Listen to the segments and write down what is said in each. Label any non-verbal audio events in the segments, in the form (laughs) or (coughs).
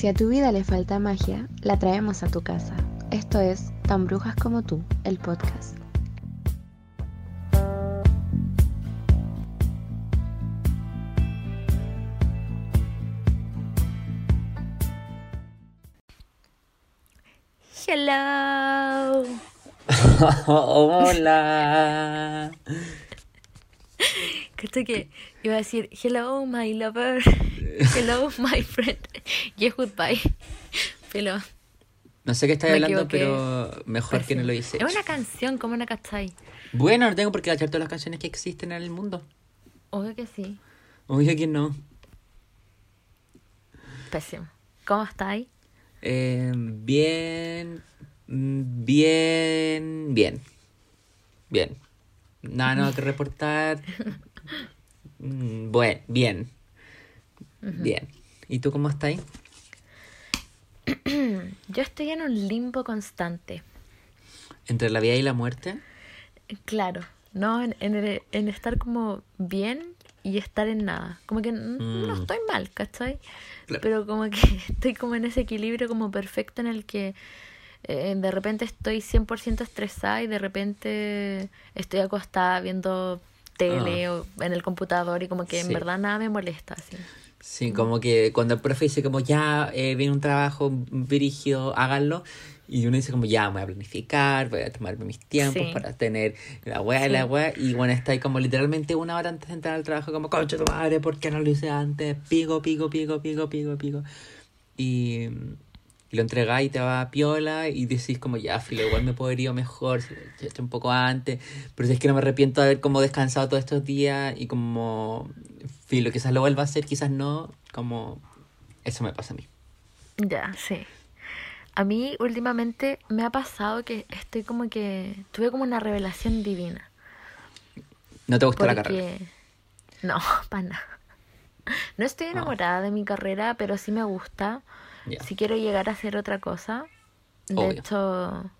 Si a tu vida le falta magia, la traemos a tu casa. Esto es Tan Brujas como tú, el podcast. Hello. (laughs) Hola. Creo que iba a decir hello my lover, (laughs) hello my friend, (laughs) yes goodbye. (laughs) Pero No sé qué estás Me hablando, equivoqué. pero mejor que no lo hice. es una canción, ¿cómo una cachai? Bueno, no tengo por qué cachar todas las canciones que existen en el mundo. Obvio que sí. Obvio que no. Pésimo. ¿Cómo estáis? Eh, bien. Bien. Bien. Bien. Nada, nada que reportar. (laughs) Mm, Bueno, bien. Bien. ¿Y tú cómo estás? (clears throat) Yo estoy en un limbo constante. ¿Entre la vida y la muerte? Claro, no en, en, el- en estar como bien y estar en nada. Como que n- no Mm. estoy mal, ¿cachai? Claro. Pero como que (laughs) estoy como en ese equilibrio como perfecto en el que eh, de repente estoy 100% estresada y de repente estoy acostada viendo tele o en el computador y como que en Ah. Verdad nada me molesta. Así. Sí, como que cuando el profe dice como ya eh, viene un trabajo brígido, háganlo. Y uno dice como ya voy a planificar, voy a tomarme mis tiempos Sí. para tener la weá y la Sí. weá. Y bueno, está ahí como literalmente una hora antes de entrar al trabajo como, concha tu madre, ¿por qué no lo hice antes? Pico, pico, pico, pico, pico, pico. Y, y lo entregáis y te va a piola y decís como ya, filo, igual me podría ir mejor si lo he hecho un poco antes. Pero si es que no me arrepiento de haber como descansado todos estos días y como, filo, quizás lo vuelva a hacer, quizás no, como eso me pasa a mí. Ya, sí. A mí últimamente me ha pasado que estoy como que tuve como una revelación divina. ¿No te gusta la carrera? No, (laughs) para nada. No estoy enamorada de mi carrera, pero sí me gusta. Si quiero llegar a hacer otra cosa. De Obvio. hecho,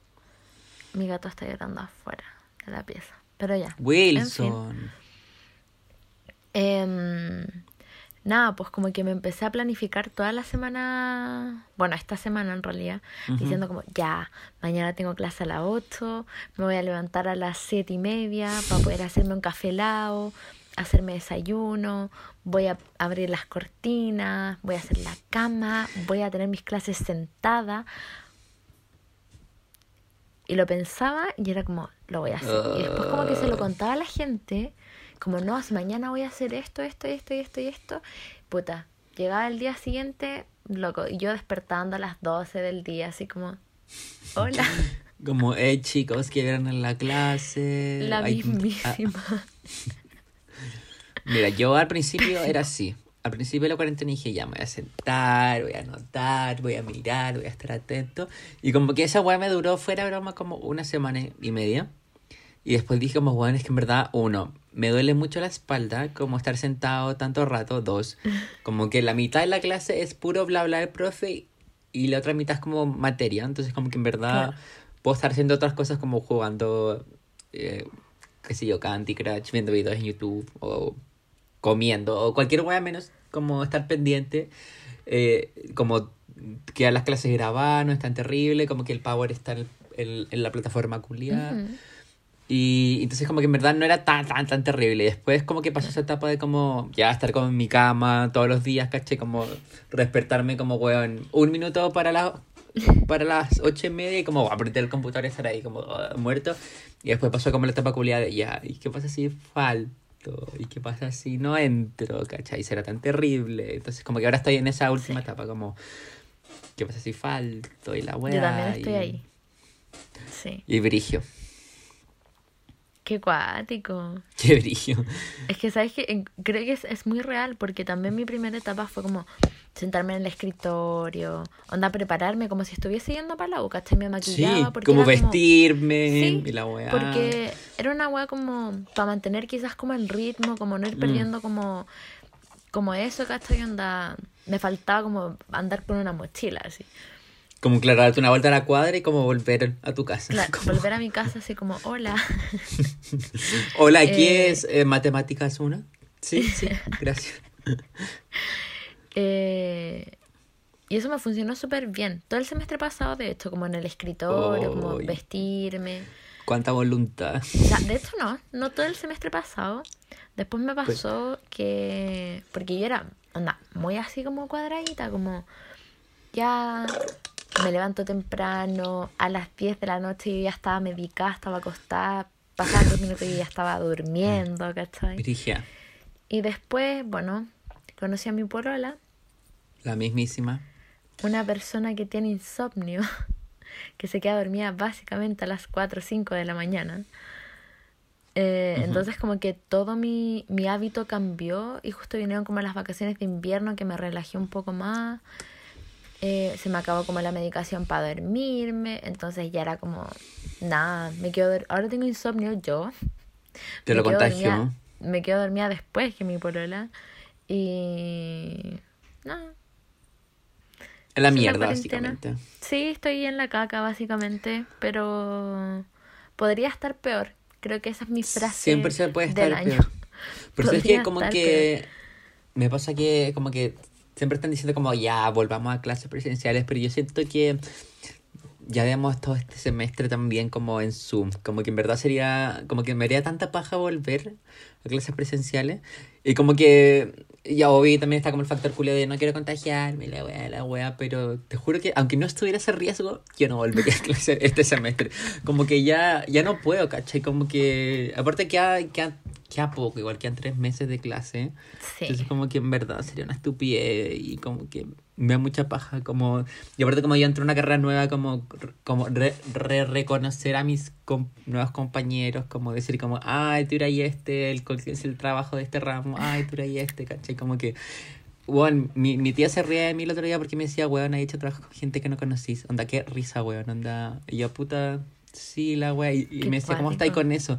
mi gato está llorando afuera de la pieza. Pero ya. En fin. Em, nada, pues como que me empecé a planificar toda la semana, bueno, esta semana en realidad, diciendo como, ya, mañana tengo clase a las 8, me voy a levantar a las siete y media para poder hacerme un café helado, hacerme desayuno, voy a abrir las cortinas, voy a hacer la cama, voy a tener mis clases sentada. Y lo pensaba y era como, lo voy a hacer. Y después como que se lo contaba a la gente, como, no, si mañana voy a hacer esto, esto, esto, y esto y esto. Puta, llegaba el día siguiente, loco, y yo despertando a las 12 del día, así como, hola, (laughs) Como, eh, chicos, que vieron en la clase. la Ay, mismísima. ah, mira, yo al principio (laughs) era así. Al principio de la cuarentena dije, ya me voy a sentar, voy a anotar, voy a mirar, voy a estar atento. Y como que esa weá me duró fuera de broma como una semana y media. Y después dije como, bueno, es que en verdad, uno, me duele mucho la espalda, como estar sentado tanto rato, dos, (laughs) como que la mitad de la clase es puro bla bla del profe y la otra mitad es como materia, entonces como que en verdad Claro. puedo estar haciendo otras cosas como jugando, eh, qué sé yo, Candy Crush, viendo videos en YouTube o comiendo o cualquier wea menos como estar pendiente, eh, como que las clases grabadas no es tan terrible, como que el power está en, el- en- la plataforma culiada. Y entonces como que en verdad no era tan, tan, tan terrible. Y después como que pasó esa etapa de como ya estar como en mi cama todos los días, caché, como despertarme como, weón, un minuto para las para las ocho y media y como apretar el computador y estar ahí como ah, muerto. Y después pasó como la etapa culiada de ya, ¿y qué pasa si falto? ¿Y qué pasa si no entro? ¿Cachai? Será tan terrible. Entonces como que ahora estoy en esa última etapa como, ¿qué pasa si falto? Y la weá. Yo también estoy y- ahí. Sí, Y brigio. Qué cuático. (laughs) Qué brigio. Es que, ¿sabes que Creo que es, es muy real porque también mi primera etapa fue como sentarme en el escritorio, onda prepararme como si estuviese yendo para la U, ¿cachai? Me Sí, maquillaba porque como vestirme Sí, y la weá. Porque era una weá como para mantener quizás como el ritmo, como no ir Mm. perdiendo como, como eso, ¿cachai? Onda, me faltaba como andar con una mochila así. Como claro, darte una vuelta a la cuadra y como volver a tu casa. Claro, Como, (laughs) volver a mi casa así como, hola. (laughs) Hola, aquí Eh, es eh, Matemáticas 1. Sí, (laughs) sí, gracias. Eh, Y eso me funcionó súper bien. Todo el semestre pasado, de hecho, como en el escritorio, como vestirme. Cuánta voluntad. O sea, de hecho no, no todo el semestre pasado. Después me pasó que, porque yo era, onda, muy así como cuadradita, como ya me levanto temprano, a las 10 de la noche yo ya estaba medicada, estaba acostada, pasaban 10 minutos y ya estaba durmiendo, ¿cachai? Brigia, Y después, bueno, conocí a mi polola, la mismísima. una persona que tiene insomnio, (laughs) que se queda dormida básicamente a las 4 o 5 de la mañana. Eh, Entonces como que todo mi, mi hábito cambió y justo vinieron como las vacaciones de invierno que me relajé un poco más. Eh, se me acabó como la medicación para dormirme, entonces ya era como, nada, me quedo, ahora tengo insomnio yo. Te lo contagio. dormida- me quedo dormida después que mi polola y... nada, Es la mierda, básicamente. Sí, estoy en la caca básicamente, pero podría estar peor. Creo que esa es mi frase Siempre se puede estar del año. peor. Pero es que como que me pasa que como que siempre están diciendo como ya volvamos a clases presenciales, pero yo siento que ya habíamos todo este semestre también como en Zoom, como que en verdad sería, como que me haría tanta paja volver a clases presenciales y como que ya obvio también está como el factor culio de no quiero contagiarme, la wea, la wea, pero te juro que aunque no estuviera ese riesgo, yo no volvería a (laughs) clases este semestre, como que ya, ya no puedo, ¿cachai? Como que, aparte que queda, queda poco, igual quedan tres meses de clase. Sí. Entonces como que en verdad sería una estupidez y como que me da mucha paja como y aparte como yo entré en una carrera nueva como como re, re- reconocer a mis com- nuevos compañeros como decir como ay tú eras este el es el trabajo de este ramo ay tú eras este ¿cachai? como que bueno, mi, mi tía se ría de mí el otro día porque me decía, weón, he hecho trabajo con gente que no conocís. Onda, qué risa, weón, onda. Y yo, puta, sí, la weón. Y, y me decía, ¿cómo estáis con eso?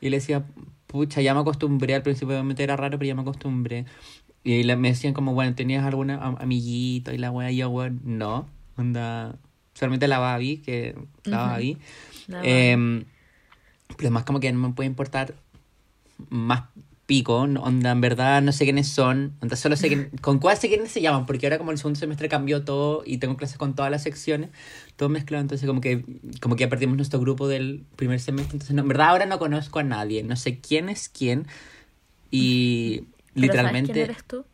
Y le decía, pucha, ya me acostumbré. Al principio obviamente era raro, pero ya me acostumbré. Y la- me decían como, bueno, ¿tenías alguna am- amiguito? Y la weá, y yo, weón, no. Onda, solamente la Babi, que la Ujú. Babi. La Em, pero además como que no me puede importar más pico, onda, en verdad no sé quiénes son, onda, solo sé quién- (laughs) con cuál sé quiénes se llaman, porque ahora como el segundo semestre cambió todo y tengo clases con todas las secciones, todo mezclado, entonces como que como que ya perdimos nuestro grupo del primer semestre, entonces no, en verdad ahora no conozco a nadie, no sé quién es quién y ¿Pero sabes literalmente quién eres tú?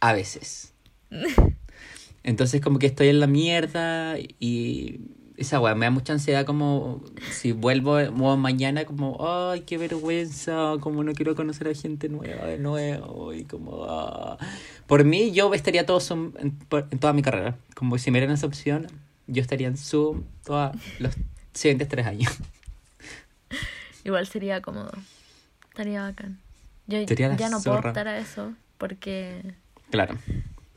a veces. (laughs) Entonces como que estoy en la mierda y esa weá me da mucha ansiedad como si vuelvo mañana como ay qué vergüenza, como no quiero conocer a gente nueva de nuevo y como ah. por mí yo estaría todo Zoom en, en toda mi carrera, como si me dieran esa opción, yo estaría en Zoom todos los siguientes tres años. (laughs) Igual sería cómodo. Estaría bacán. Yo Sería ya no puedo optar a eso porque Claro.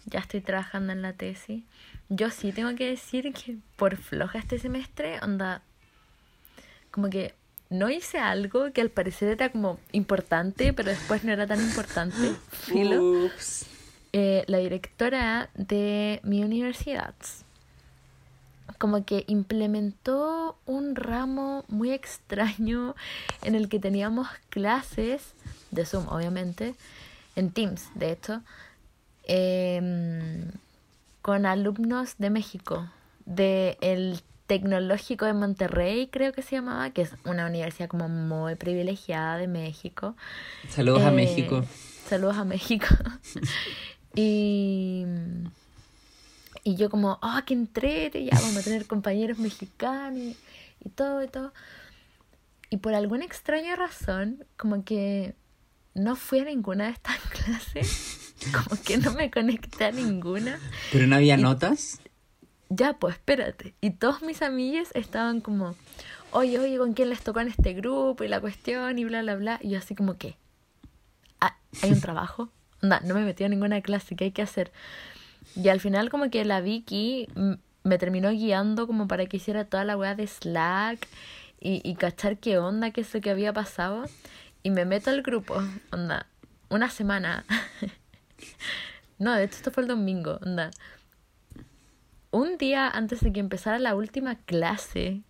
ya estoy trabajando en la tesis. Yo sí tengo que decir que por floja este semestre, onda, como que no hice algo que al parecer era como importante, pero después no era tan importante. (gasps) Ups. Eh, la directora de mi universidad como que implementó un ramo muy extraño en el que teníamos clases de Zoom, obviamente, en Teams, de hecho, em, con alumnos de México, del Tecnológico de Monterrey, creo que se llamaba, que es una universidad como muy privilegiada de México. Saludos a Eh, México. Saludos a México. (laughs) y, y yo como, ah, qué entrete, ya vamos a tener compañeros mexicanos y, y todo y todo. Y por alguna extraña razón, como que no fui a ninguna de estas (laughs) clases, como que no me conecté a ninguna. Pero no había y- notas. Ya, pues espérate. Y todos mis amigues estaban como, oye, oye, ¿con quién les tocó en este grupo? Y la cuestión y bla, bla, bla. Y yo así como que, "Ah, ¿hay un trabajo? (laughs) No, no me metí a ninguna clase, ¿qué hay que hacer? Y al final como que la Vicky me terminó guiando como para que hiciera toda la weá de Slack y, y cachar qué onda, qué es lo que había pasado. Y me meto al grupo, onda, una semana. (laughs) no, de hecho esto fue el domingo, onda un día antes de que empezara la última clase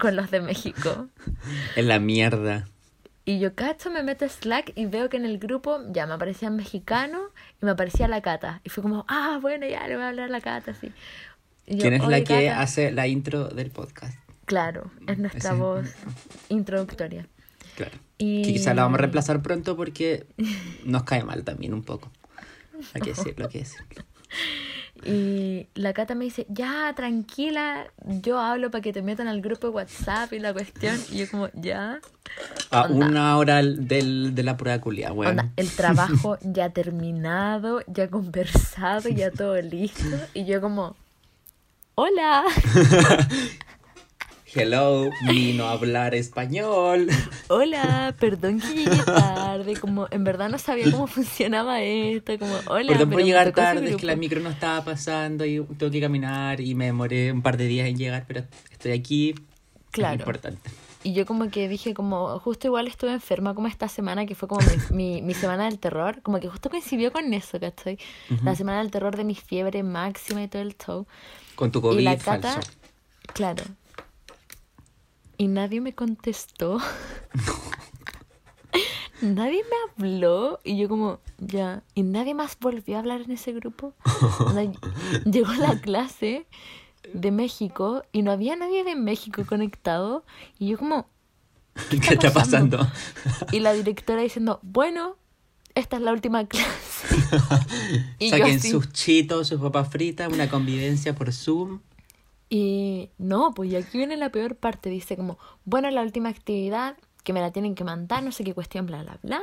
con los de México, En la mierda. Y yo cacho, me meto a Slack y veo que en el grupo ya me aparecían mexicanos y me aparecía la Cata. Y fue como, ah, bueno, ya le voy a hablar a la Cata, así. Y yo, ¿Quién es la "Oye, que Cata". hace la intro del podcast? Claro, es nuestra Ese- voz introductoria. Claro. Y... Que quizás la vamos a reemplazar pronto porque nos cae mal también un poco. Hay que decirlo, hay que decirlo. Y la Cata me dice, ya, tranquila, yo hablo para que te metan al grupo de WhatsApp y la cuestión. Y yo como, ya. A Onda. una hora del, de la prueba culia, weón. El trabajo (laughs) ya terminado, ya conversado, ya todo listo. Y yo como, hola. (laughs) Hello, vino a hablar español. Hola, perdón que llegué tarde, como en verdad no sabía cómo funcionaba esto, como hola. Perdón por llegar tarde, es que la grupo". micro no estaba pasando y tengo que caminar y me demoré un par de días en llegar, pero estoy aquí. Claro. Es importante. Y yo como que dije como, justo igual estuve enferma como esta semana, que fue como mi, mi, mi semana del terror, como que justo coincidió con eso, ¿cachai? La semana del terror de mi fiebre máxima y todo el show. Con tu y COVID la Cata, falso. claro. Y nadie me contestó. (laughs) (laughs) nadie me habló. Y yo como, ya. Y nadie más volvió a hablar en ese grupo. (laughs) Llegó la clase de México y no había nadie de México conectado. Y yo como, ¿Qué está pasando? pasando? y la directora diciendo, bueno, esta es la última clase. y yo Saquen así, sus chitos, sus papas fritas, una convivencia por Zoom. Y no, pues y aquí viene la peor parte. Dice como, bueno, la última actividad, que me la tienen que mandar, no sé qué cuestión, bla, bla, bla.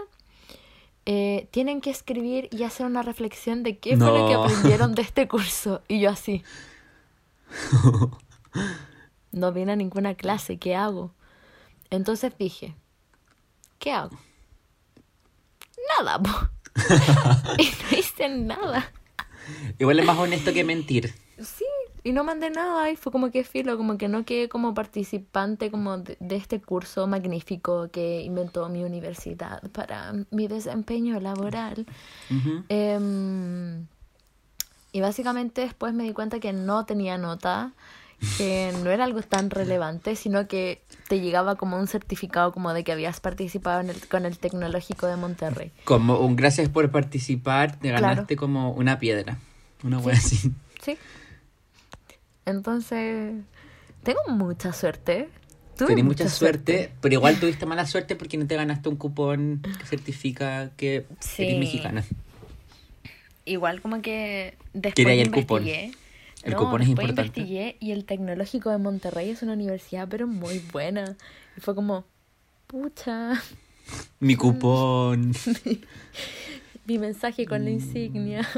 Eh, tienen que escribir y hacer una reflexión de qué fue lo que aprendieron de este (laughs) curso. Y yo así. (laughs) No vine a ninguna clase, ¿qué hago? Entonces dije, ¿qué hago? Nada, po. (laughs) y no hice nada. Igual es más honesto que mentir. Sí, y no mandé nada y fue como que filo, como que no quedé como participante como de, de este curso magnífico que inventó mi universidad para mi desempeño laboral. Ujú. Em, y básicamente después me di cuenta que no tenía nota, que (laughs) no era algo tan relevante, sino que te llegaba como un certificado como de que habías participado en el, con el Tecnológico de Monterrey. Como un gracias por participar, te Claro. ganaste como una piedra. Una wea así. Sí. Entonces, tengo mucha suerte. Tuve Tenés mucha suerte, pero igual tuviste mala suerte porque no te ganaste un cupón que certifica que Sí. eres mexicana. Igual como que después ahí el cupón. El No, cupón es importante. investigué y el Tecnológico de Monterrey es una universidad pero muy buena. Y fue como, pucha, Mi cupón. (laughs) mi mensaje con Mm. la insignia.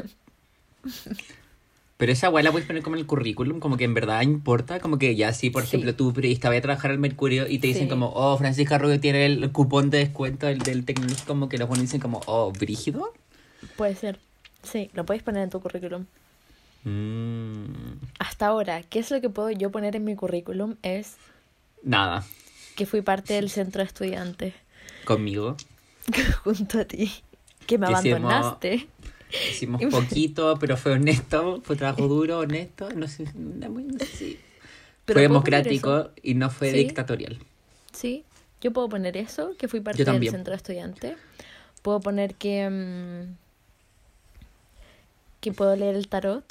Pero esa weá la puedes poner como en el currículum, como que en verdad importa, como que ya si por Sí. ejemplo tú periodista voy a trabajar al Mercurio y te dicen Sí. como, oh, Francisca Rubio tiene el cupón de descuento del, del tecnológico, como que los buenos dicen como, oh, brígido. Puede ser. Sí, lo puedes poner en tu currículum. Mm, Hasta ahora, ¿qué es lo que puedo yo poner en mi currículum? Es nada, que fui parte del centro de estudiantes conmigo. (laughs) junto a ti. Que me Que abandonaste. Hicimos poquito, pero fue honesto, fue trabajo duro, honesto, no sé, no, muy- no sé si- Pero fue ¿puedo poner democrático y no fue Sí. dictatorial. Sí, yo puedo poner eso, que fui parte del centro de estudiante. Puedo poner que. mm, que puedo leer el tarot.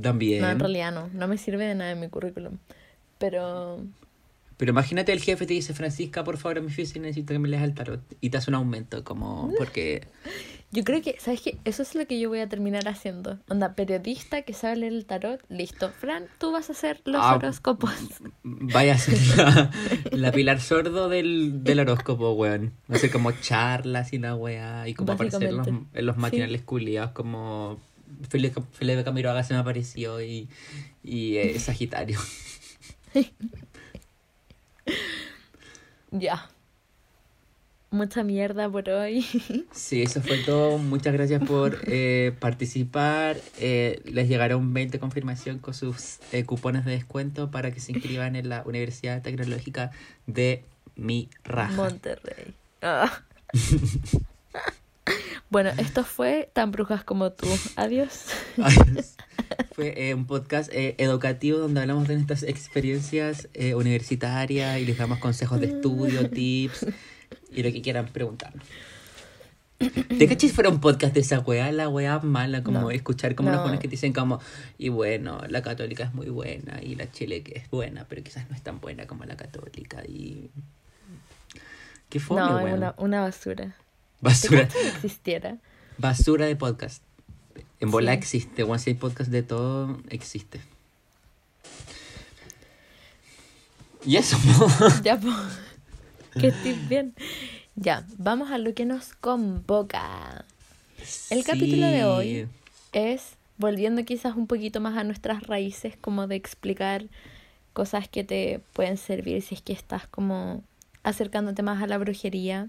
También. No, en realidad no. No me sirve de nada en mi currículum. Pero. Pero imagínate el jefe te dice, Francisca, por favor, a mi oficina necesito que me leas el tarot. Y te hace un aumento, como, (laughs) porque Yo creo que, ¿sabes qué? Eso es lo que yo voy a terminar haciendo. Onda, periodista que sabe leer el tarot, listo. Fran, tú vas a hacer los Ah, horóscopos. (laughs) vaya a ser la, la pilar sordo del, del horóscopo, weón. No sé, como charlas y la weá. Y como aparecer en los, en los Sí. matinales culiados, como Felipe, Felipe Camiroaga se me apareció y, y eh, (laughs) Sagitario. Ya. Mucha mierda por hoy. (laughs) Sí, eso fue todo. Muchas gracias por (laughs) eh, participar. Eh, les llegará un mail de confirmación con sus eh, cupones de descuento para que se inscriban en la Universidad Tecnológica de Mi Raja. Monterrey. Ah. (laughs) bueno, esto fue Tan Brujas como tú. Adiós. Adiós. Fue eh, un podcast eh, educativo donde hablamos de nuestras experiencias eh, universitarias y les damos consejos de estudio, tips. Y lo que quieran preguntarnos. ¿Te cachis fuera un podcast de esa weá, la weá mala, como No. escuchar como No. buenos que te dicen como, y bueno, la católica es muy buena, y la chile que es buena, pero quizás no es tan buena como la católica, y... ¿Qué fue, no, una, una basura. ¿Te Basura, cachas que existiera? basura de podcast. En bola Sí. existe, bueno, si hay podcast de todo, existe. Y eso, (laughs) Ya, po. Que estés bien. Ya, vamos a lo que nos convoca. El capítulo de hoy es volviendo quizás un poquito más a nuestras raíces, como de explicar cosas que te pueden servir si es que estás como acercándote más a la brujería.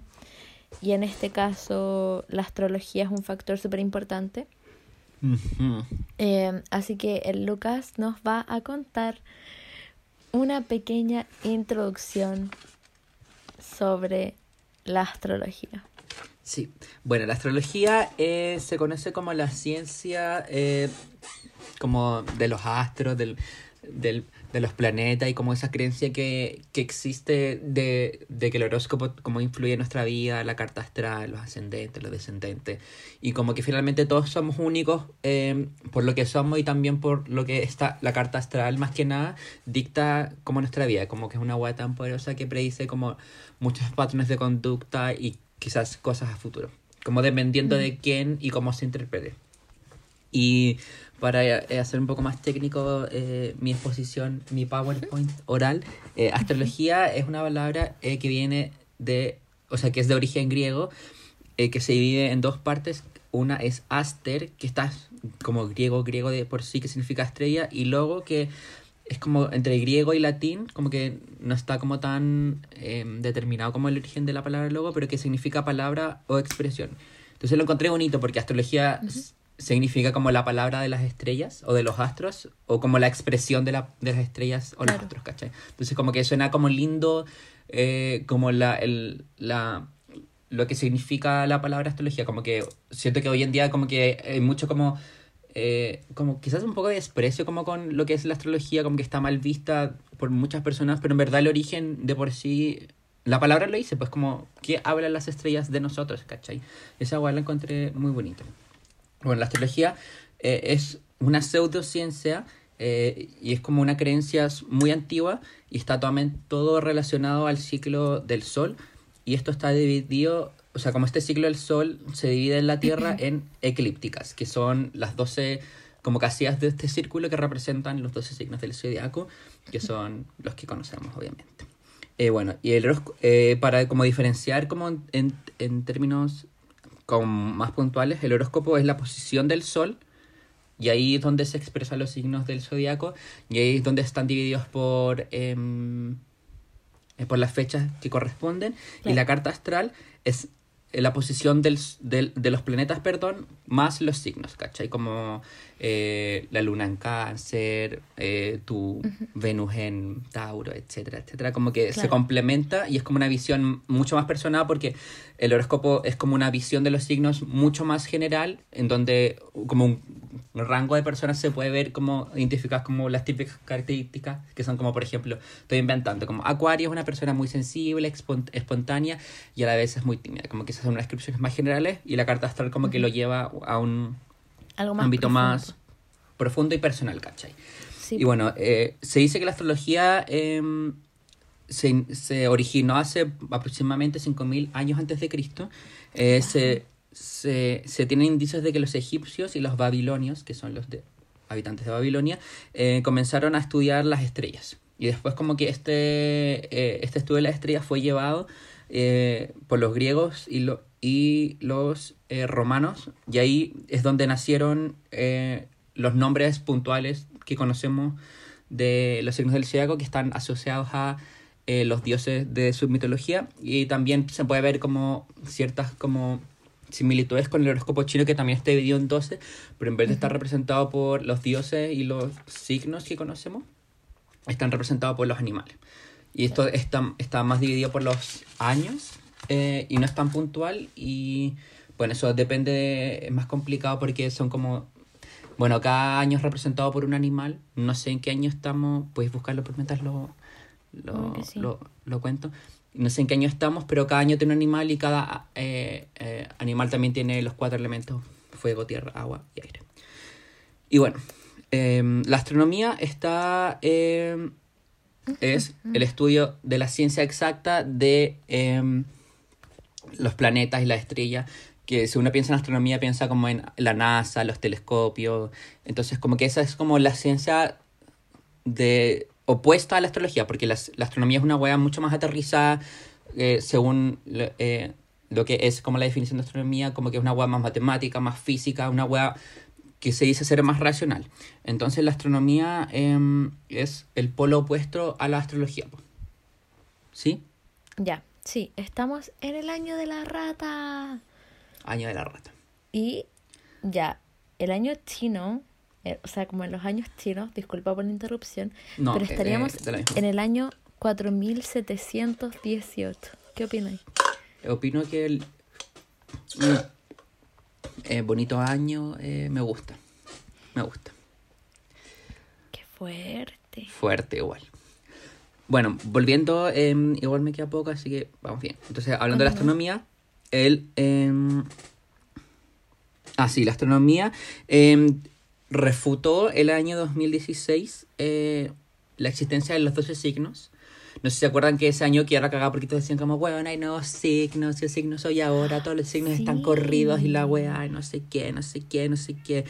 Y en este caso, la astrología es un factor súper importante. Eh, así que el Lucas nos va a contar una pequeña introducción sobre la astrología. Sí, bueno, la astrología eh, se conoce como la ciencia eh, como de los astros, del, del- de los planetas y como esa creencia que, que existe de, de que el horóscopo como influye en nuestra vida, la carta astral, los ascendentes, los descendentes. Y como que finalmente todos somos únicos eh, por lo que somos y también por lo que está la carta astral más que nada dicta como nuestra vida, como que es una hueá tan poderosa que predice como muchos patrones de conducta y quizás cosas a futuro, como dependiendo de quién y cómo se interprete. Y para eh, hacer un poco más técnico eh, mi exposición, mi PowerPoint oral, eh, astrología es una palabra eh, que viene de, o sea, que es de origen griego, eh, que se divide en dos partes. Una es aster, que está como griego, griego de por sí, que significa estrella, y logo, que es como entre griego y latín, como que no está como tan eh, determinado como el origen de la palabra logo, pero que significa palabra o expresión. Entonces lo encontré bonito porque astrología s- significa como la palabra de las estrellas o de los astros o como la expresión de, la, de las estrellas o los Claro. astros, ¿cachai? Entonces como que suena como lindo, eh, como la, el, la, lo que significa la palabra astrología, como que siento que hoy en día como que hay mucho como eh, como quizás un poco de desprecio como con lo que es la astrología, como que está mal vista por muchas personas, pero en verdad el origen de por sí, la palabra lo dice, pues como que hablan las estrellas de nosotros, ¿cachai? Esa guay la encontré muy bonita. Bueno, la astrología eh, es una pseudociencia eh, y es como una creencia muy antigua y está totalmente todo relacionado al ciclo del sol y esto está dividido, o sea, como este ciclo del sol se divide en la Tierra (clears throat) en eclípticas, que son las 12 como casillas de este círculo que representan los 12 signos del zodiaco, que son los que conocemos, obviamente. Eh, bueno, y el eh, para como diferenciar como en, en- en términos como más puntuales, el horóscopo es la posición del sol y ahí es donde se expresan los signos del zodiaco y ahí es donde están divididos por em, eh, por las fechas que corresponden y la carta astral es eh, la posición del, del- de los planetas, perdón, más los signos, ¿cachai? Como eh, la luna en cáncer, eh, tu Venus en Tauro, etcétera, etcétera. Como que se Claro. complementa y es como una visión mucho más personal porque el horóscopo es como una visión de los signos mucho más general, en donde como un rango de personas se puede ver como identificadas como las típicas características que son como por ejemplo estoy inventando como Acuario es una persona muy sensible expon- espontánea y a la vez es muy tímida como que esas son unas descripciones más generales y la carta astral como que lo lleva a un Algo más ámbito profundo. más profundo y personal ¿cachai? Sí. Y bueno, eh, se dice que la astrología em, se, se originó hace aproximadamente 5.000 años antes de Cristo. Eh, se, se, se tienen indicios de que los egipcios y los babilonios, que son los de, habitantes de Babilonia, eh, comenzaron a estudiar las estrellas. Y después como que este, este estudio de las estrellas fue llevado por los griegos y, lo, y los eh, romanos. Y ahí es donde nacieron eh, los nombres puntuales que conocemos de los signos del zodiaco que están asociados a eh, los dioses de su mitología. Y también se puede ver como ciertas como similitudes con el horóscopo chino que también está dividido en 12 pero en vez de estar representado por los dioses y los signos que conocemos. Están representados por los animales. Y esto está, está más dividido por los años eh, y no es tan puntual y bueno eso depende de- es más complicado porque son como bueno, cada año es representado por un animal. No sé en qué año estamos. Puedes buscarlo por mientras lo, lo, que sí. lo, lo cuento. no sé en qué año estamos, pero cada año tiene un animal y cada eh, eh, animal también tiene los cuatro elementos, fuego, tierra, agua y aire. Y bueno, em, la astronomía está... em, es (laughs) el estudio de la ciencia exacta de em, los planetas y las estrellas, que si uno piensa en astronomía piensa como en la NASA, los telescopios, entonces como que esa es como la ciencia de opuesta a la astrología, porque la, la astronomía es una wea mucho más aterrizada eh, según eh, lo que es como la definición de astronomía, como que es una wea más matemática, más física, una wea que se dice ser más racional. Entonces la astronomía em, es el polo opuesto a la astrología. ¿Sí? Ya, sí, estamos en el año de la rata. Año de la rata. Y ya, el año chino, eh, o sea, como en los años chinos, disculpa por la interrupción, No, pero eh, estaríamos misma. en el año 4718. ¿Qué opináis? Opino que el mm, eh, bonito año eh, me gusta. Me gusta. Qué fuerte. Fuerte igual. Bueno, volviendo, em, igual me queda poco, así que vamos bien. Entonces, hablando de la astronomía, el... em, ah, sí, la astronomía em, refutó el año 2016 eh, la existencia de los 12 signos. No sé si se acuerdan que ese año que era cagada porque todos decían como, bueno, hay nuevos signos, y el signo soy ahora, todos los signos están Sí. corridos y la weá, no sé qué, no sé qué, no sé qué.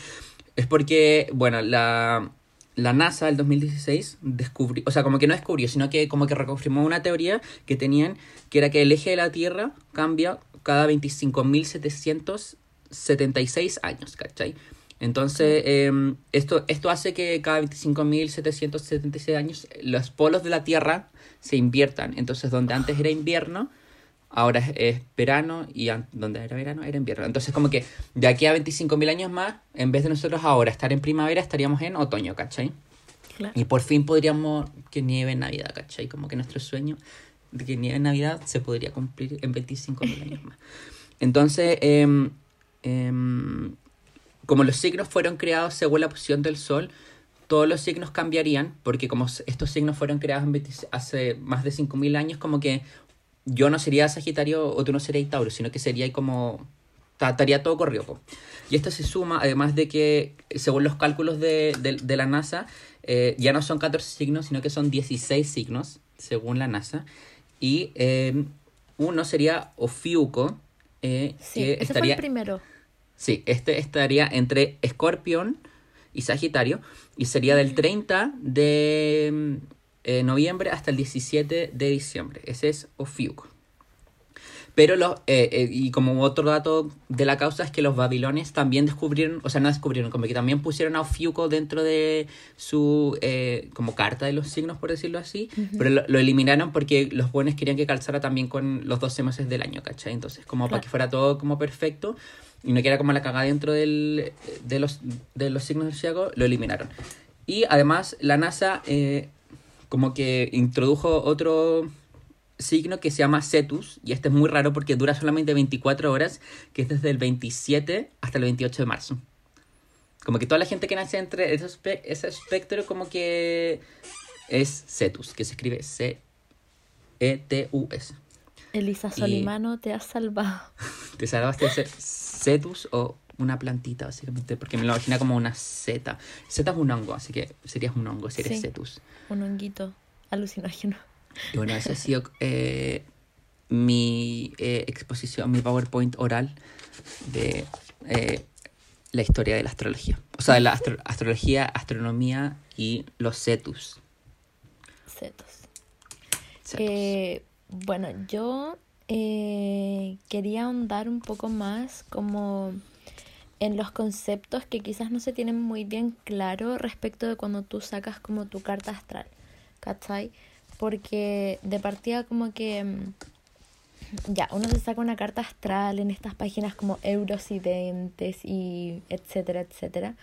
Es porque, bueno, la, la NASA el 2016 descubrió, o sea, como que no descubrió, sino que como que reconfirmó una teoría que tenían, que era que el eje de la Tierra cambia cada 25.776 años, ¿cachai? Entonces, em, esto, esto hace que cada 25.776 años los polos de la Tierra se inviertan. Entonces, donde antes era invierno, ahora es, verano y donde era verano era invierno. Entonces, como que de aquí a 25.000 años más, en vez de nosotros ahora estar en primavera, estaríamos en otoño, ¿cachai? Claro. Y por fin podríamos que nieve en Navidad, ¿cachai? Como que nuestro sueño de que nieve en Navidad se podría cumplir en 25.000 años más. Entonces, em, em, como los signos fueron creados según la posición del Sol, todos los signos cambiarían, porque como estos signos fueron creados en 20 hace más de 5.000 años, como que yo no sería Sagitario o tú no serías Tauro, sino que sería como... ta- Estaría todo corrido. po. Y esto se suma, además de que, según los cálculos de, de- de la NASA, eh, ya no son 14 signos, sino que son 16 signos, según la NASA. Y eh, uno sería Ofiuco, eh, Sí, que ese estaría... fue el primero. Sí, este estaría entre Escorpión y Sagitario y sería del 30 de eh, noviembre hasta el 17 de diciembre. Ese es Ofiuco. Pero los, eh, eh, y como otro dato de la causa es que los babilonios también descubrieron, o sea, no descubrieron, como que también pusieron a Ofiuco dentro de su eh, como carta de los signos, por decirlo así, pero lo, lo eliminaron porque los buenos querían que calzara también con los 12 meses del año, ¿cachai? Entonces, como para que fuera todo como perfecto y no quedara como la cagada dentro del, de, los, de los signos del zodiaco, lo eliminaron. Y además, la NASA como que introdujo otro signo que se llama Cetus, y este es muy raro porque dura solamente 24 horas, que es desde el 27 hasta el 28 de marzo. Como que toda la gente que nace entre ese, espe- ese espectro como que es Cetus, que se escribe E C-E-T-U-S. Elisa Y- Solimano, te has salvado. (laughs) Te salvaste de ser Cetus o una plantita, básicamente, porque me lo imagina como una seta. Seta es un hongo, así que serías un hongo si eres Sí. Cetus. Un honguito alucinógeno. Y bueno, esa ha (laughs) sido eh, mi eh, exposición, mi PowerPoint oral de eh, la historia de la astrología. O sea, de la astro- astrología, astronomía y los cetus. Cetus. Eh, bueno, yo quería ahondar un poco más como en los conceptos que quizás no se tienen muy bien claro respecto de cuando tú sacas como tu carta astral, ¿cachai? Porque de partida como que mm, ya, uno se saca una carta astral en estas páginas como Eurosidentes y etcétera, etcétera.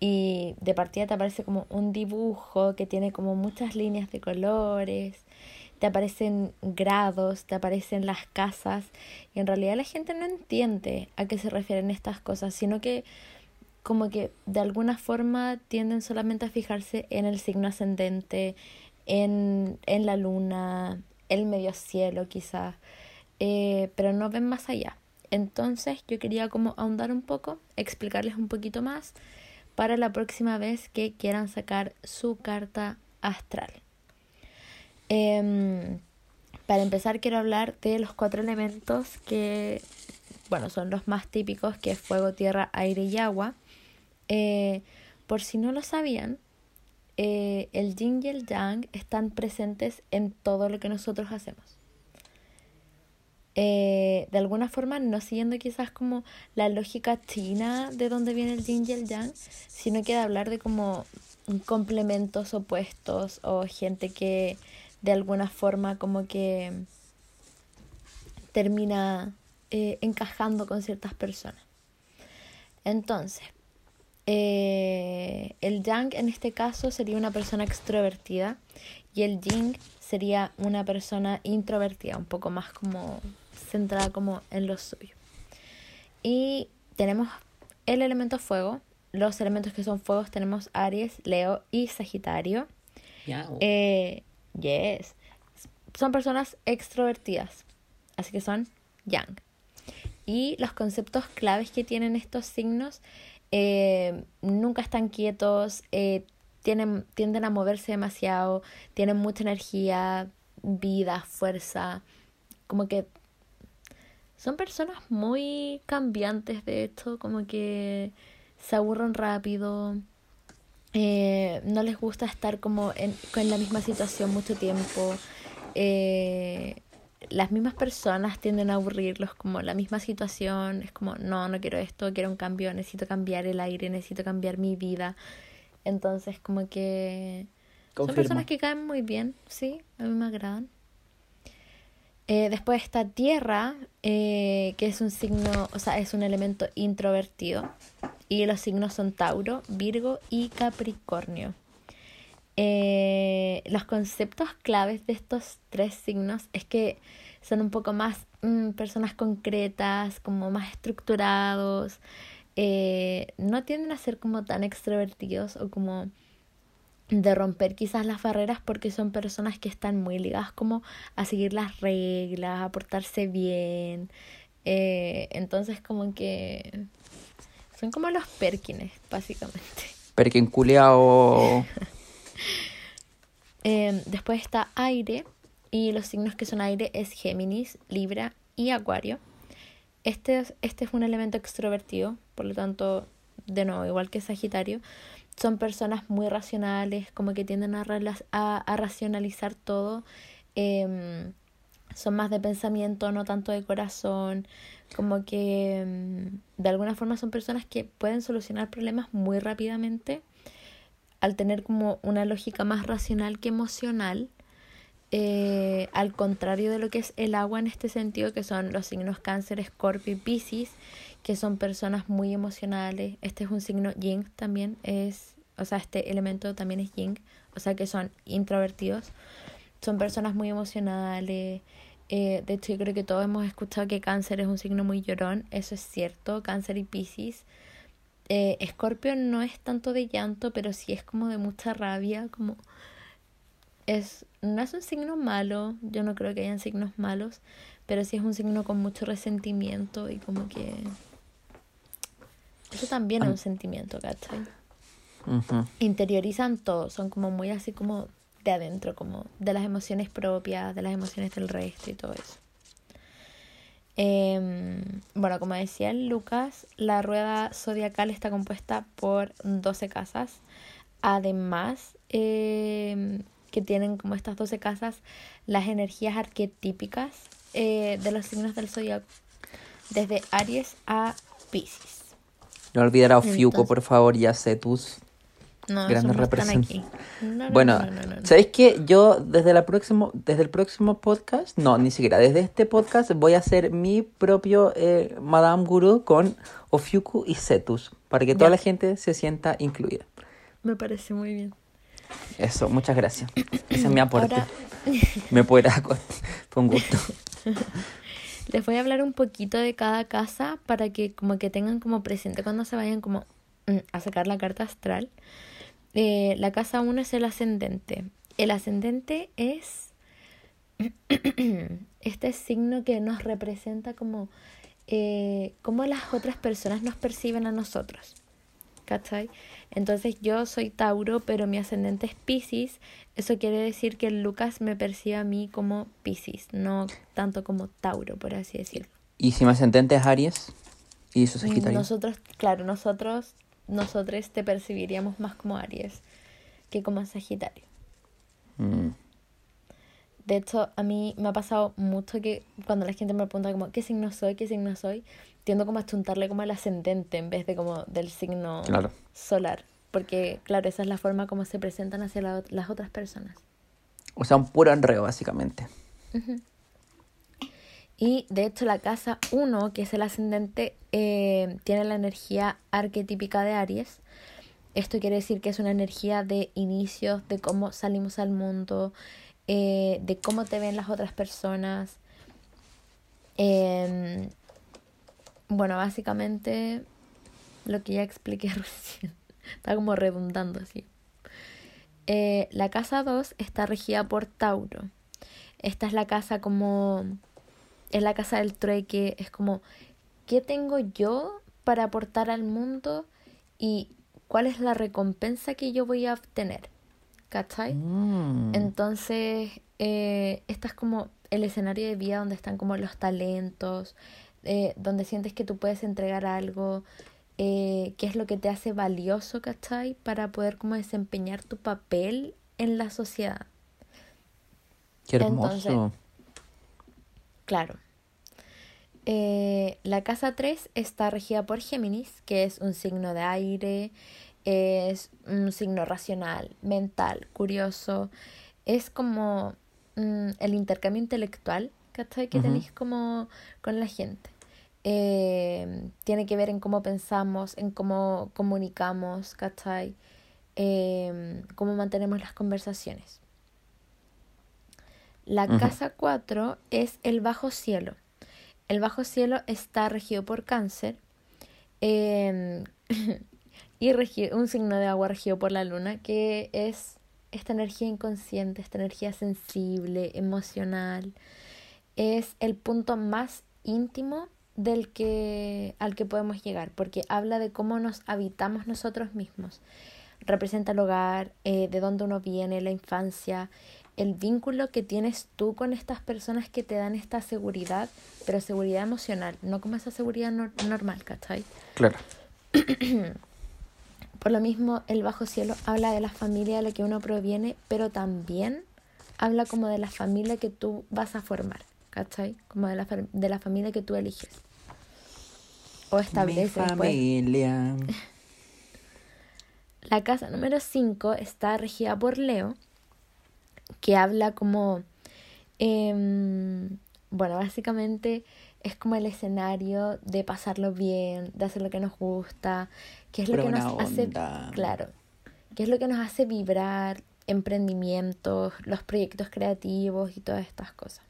Y de partida te aparece como un dibujo que tiene como muchas líneas de colores, te aparecen grados, te aparecen las casas. Y en realidad la gente no entiende a qué se refieren estas cosas, sino que como que de alguna forma tienden solamente a fijarse en el signo ascendente, en, en la luna, el medio cielo quizás, eh, pero no ven más allá. Entonces yo quería como ahondar un poco, explicarles un poquito más para la próxima vez que quieran sacar su carta astral. Em, para empezar quiero hablar de los cuatro elementos que, bueno, son los más típicos, que es fuego, tierra, aire y agua. Eh, por si no lo sabían, eh, el yin y el yang están presentes en todo lo que nosotros hacemos. Eh, de alguna forma no siguiendo quizás como la lógica china de dónde viene el yin y el yang, sino que de hablar de como complementos opuestos o gente que de alguna forma como que termina eh, encajando con ciertas personas. Entonces, eh, el yang en este caso sería una persona extrovertida y el yin sería una persona introvertida, un poco más como centrada como en lo suyo. Y tenemos el elemento fuego. Los elementos que son fuegos tenemos Aries, Leo y Sagitario. Eh, yes. Son personas extrovertidas. Así que son yang. Y los conceptos claves que tienen estos signos eh, nunca están quietos, eh, tienen, tienden a moverse demasiado, tienen mucha energía, vida, fuerza, como que son personas muy cambiantes de esto, como que se aburren rápido, eh, no les gusta estar como en, en la misma situación mucho tiempo. Eh, las mismas personas tienden a aburrirlos como la misma situación, es como, no, no quiero esto, quiero un cambio, necesito cambiar el aire, necesito cambiar mi vida. Entonces como que son personas que caen muy bien, sí, a mí me agradan. Eh, después está Tierra, eh, que es un signo, o sea, es un elemento introvertido. Y los signos son Tauro, Virgo y Capricornio. Eh, los conceptos claves de estos tres signos es que son un poco más mm, personas concretas, como más estructurados. no tienden a ser como tan extrovertidos o como de romper quizás las barreras porque son personas que están muy ligadas como a seguir las reglas, a portarse bien. Eh, entonces como que son como los perkines, básicamente. Perkin culeado. (laughs) Em, después está aire y los signos que son aire es Géminis, Libra y Acuario. Este, este es un elemento extrovertido, por lo tanto, de nuevo, igual que Sagitario, son personas muy racionales, como que tienden a, a, racionalizar todo. Em, son más de pensamiento, no tanto de corazón. Como que em, de alguna forma son personas que pueden solucionar problemas muy rápidamente al tener como una lógica más racional que emocional. Eh, al contrario de lo que es el agua en este sentido, que son los signos cáncer, escorpio y piscis, que son personas muy emocionales. Este es un signo yin también, es, o sea, este elemento también es yin, o sea que son introvertidos. Son personas muy emocionales. Eh, de hecho, yo creo que todos hemos escuchado que cáncer es un signo muy llorón, eso es cierto, cáncer y piscis. Eh, Escorpio no es tanto de llanto, pero sí es como de mucha rabia, como es no es un signo malo, yo no creo que hayan signos malos, pero sí es un signo con mucho resentimiento y como que eso también es un sentimiento, ¿cachai? Interiorizan todo, son como muy así como de adentro, como de las emociones propias, de las emociones del resto y todo eso. Em, bueno, como decía Lucas, la rueda zodiacal está compuesta por 12 casas. Además, em, que tienen como estas 12 casas las energías arquetípicas eh, de los signos del zodiaco, desde Aries a Pisces. No olvidar a Ofiuco, por favor, y a Cetus. No, grandes representantes. bueno, ¿sabéis que yo desde, la próximo, desde el próximo podcast, no, ni siquiera, desde este podcast voy a hacer mi propio eh, Madame Guru con Ofiuku y Cetus, para que toda la gente se sienta incluida. Me parece muy bien. Eso, muchas gracias. Ese es mi aporte. (laughs) Me puedo ir con gusto. Les voy a hablar un poquito de cada casa para que como que tengan como presente cuando se vayan como mm, a sacar la carta astral. Eh, la casa 1 es el ascendente. El ascendente es (clears throat) este signo que nos representa como eh, cómo las otras personas nos perciben a nosotros. ¿Cachai? Entonces yo soy Tauro, pero mi ascendente es Pisces. Eso quiere decir que Lucas me percibe a mí como Pisces, no tanto como Tauro, por así decirlo. ¿Y si mi ascendente es Aries? ¿Y eso Sagitario? Nosotros, claro, nosotros, nosotros te percibiríamos más como Aries que como Sagitario. Mm. De hecho, a mí me ha pasado mucho que cuando la gente me pregunta como qué signo soy, qué signo soy, tiendo como a chuntarle como al ascendente en vez de como del signo solar. Porque, claro, esa es la forma como se presentan hacia las otras personas. O sea, un puro enredo, básicamente. Y de hecho la casa 1, que es el ascendente, eh, tiene la energía arquetípica de Aries. Esto quiere decir que es una energía de inicios, de cómo salimos al mundo, eh, de cómo te ven las otras personas. Em, bueno, básicamente lo que ya expliqué (laughs) recién. Está como redundando así. Eh, la casa 2 está regida por Tauro. Esta es la casa como es la casa del trueque, es como, ¿qué tengo yo para aportar al mundo y cuál es la recompensa que yo voy a obtener? ¿Cachai? Mm. Entonces, eh, esta es como el escenario de vida donde están como los talentos, eh, donde sientes que tú puedes entregar algo, eh, qué es lo que te hace valioso, ¿cachai? Para poder como desempeñar tu papel en la sociedad. Qué hermoso. Claro. Eh, la casa 3 está regida por Géminis, que es un signo de aire, es un signo racional, mental, curioso. Es como mm, el intercambio intelectual que tenéis como con la gente. Eh, tiene que ver en cómo pensamos, en cómo comunicamos, ¿cachai? Eh, cómo mantenemos las conversaciones. La casa 4 es el bajo cielo. El bajo cielo está regido por cáncer em, (laughs) y un signo de agua regido por la luna, que es esta energía inconsciente, esta energía sensible, emocional. Es el punto más íntimo del que, al que podemos llegar, porque habla de cómo nos habitamos nosotros mismos. Representa el hogar, eh, de dónde uno viene, la infancia, el vínculo que tienes tú con estas personas que te dan esta seguridad, pero seguridad emocional, no como esa seguridad normal, ¿cachai? Claro. (clears throat) Por lo mismo, el bajo cielo habla de la familia de la que uno proviene, pero también habla como de la familia que tú vas a formar, ¿cachai? Como de la, de la familia que tú eliges. O estableces. Mi pues. familia. (laughs) La casa número 5 está regida por Leo que habla como, em, bueno, básicamente es como el escenario de pasarlo bien, de hacer lo que nos gusta, que es lo que nos hace, claro, que es lo que nos hace vibrar, emprendimientos, los proyectos creativos y todas estas cosas.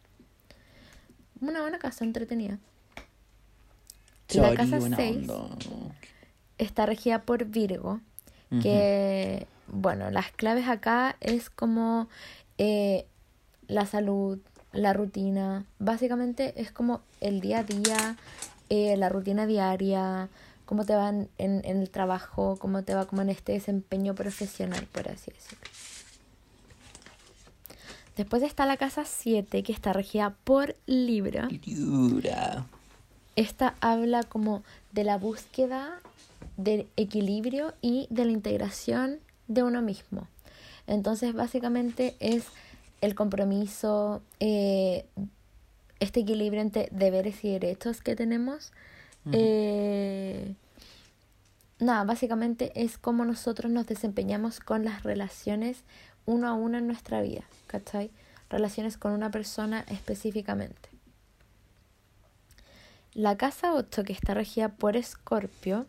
Una buena casa entretenida. la casa 6 está regida por Virgo, que, bueno, las claves acá es como eh, la salud, la rutina. Básicamente es como el día a día, eh, la rutina diaria, cómo te va en, en, el trabajo, cómo te va como en este desempeño profesional, por así decirlo. Después está la casa 7, que está regida por Libra. Libra. Esta habla como de la búsqueda del equilibrio y de la integración de uno mismo. Entonces, básicamente es el compromiso, eh, este equilibrio entre deberes y derechos que tenemos. Eh, nada, básicamente es cómo nosotros nos desempeñamos con las relaciones uno a uno en nuestra vida, ¿cachai? Relaciones con una persona específicamente. La casa 8, que está regida por Escorpio,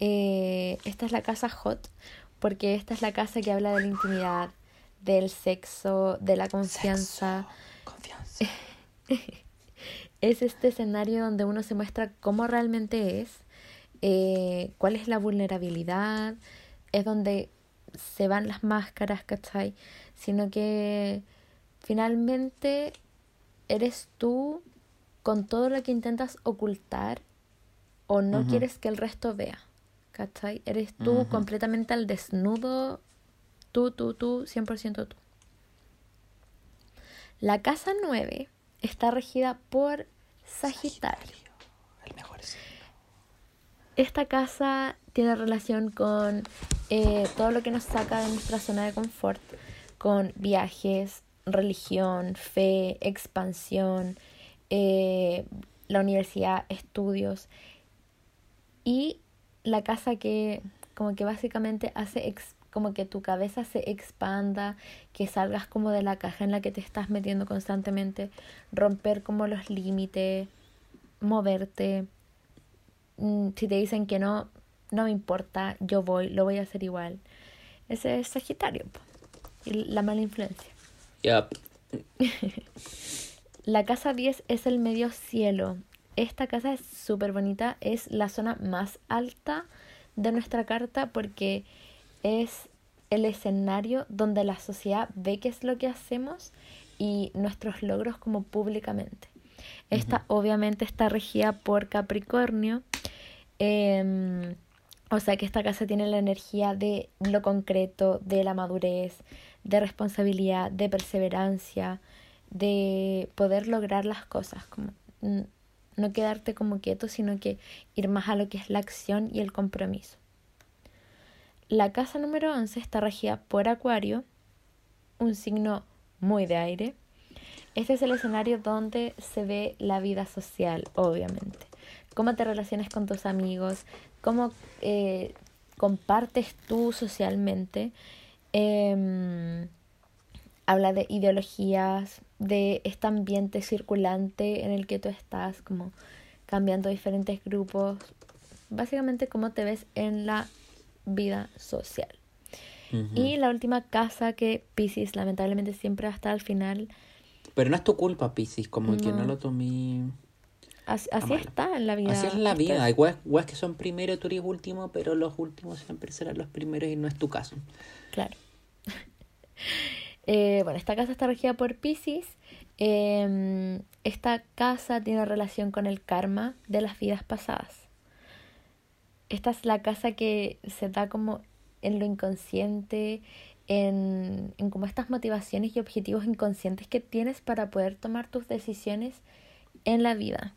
eh, esta es la casa hot porque esta es la casa que habla de la intimidad, del sexo, de la confianza. Confianza. (laughs) es este escenario donde uno se muestra cómo realmente es, eh, cuál es la vulnerabilidad, es donde se van las máscaras, ¿cachai? Sino que finalmente eres tú con todo lo que intentas ocultar o no quieres que el resto vea. ¿Cachai? Eres tú completamente al desnudo, tú, tú, tú, 100% tú. La casa 9 está regida por Sagitario. El mejor signo. Esta casa tiene relación con eh, todo lo que nos saca de nuestra zona de confort, con viajes, religión, fe, expansión, eh, la universidad, estudios y la casa que como que básicamente hace ex- como que tu cabeza se expanda, que salgas como de la caja en la que te estás metiendo constantemente, romper como los límites, moverte. Mm, Si te dicen que no, no me importa, yo voy, lo voy a hacer igual. Ese es Sagitario. la mala influencia. Yup. (laughs) La casa 10 es el medio cielo. Esta casa es súper bonita. Es la zona más alta de nuestra carta porque es el escenario donde la sociedad ve qué es lo que hacemos y nuestros logros como públicamente. Esta obviamente está regida por Capricornio. em, o sea que esta casa tiene la energía de lo concreto, de la madurez, de responsabilidad, de perseverancia, de poder lograr las cosas, como mm, no quedarte como quieto, sino que ir más a lo que es la acción y el compromiso. La casa número 11 está regida por Acuario, un signo muy de aire. Este es el escenario donde se ve la vida social, obviamente. Cómo te relacionas con tus amigos, cómo eh, compartes tú socialmente. Em, habla de ideologías, de este ambiente circulante en el que tú estás, como cambiando diferentes grupos. Básicamente cómo te ves en la vida social. Y la última casa que Pisces lamentablemente siempre hasta el final, Pero no es tu culpa, Piscis, como que no No. lo tomé. así, está en la vida. Así es la vida. Hay weas, weas que son primero, tú eres último, pero los últimos siempre serán los primeros y no es tu caso. Claro. (laughs) Eh, bueno, esta casa está regida por Pisces. Em, esta casa tiene relación con el karma de las vidas pasadas. Esta es la casa que se da como en lo inconsciente, en, en como estas motivaciones y objetivos inconscientes que tienes para poder tomar tus decisiones en la vida.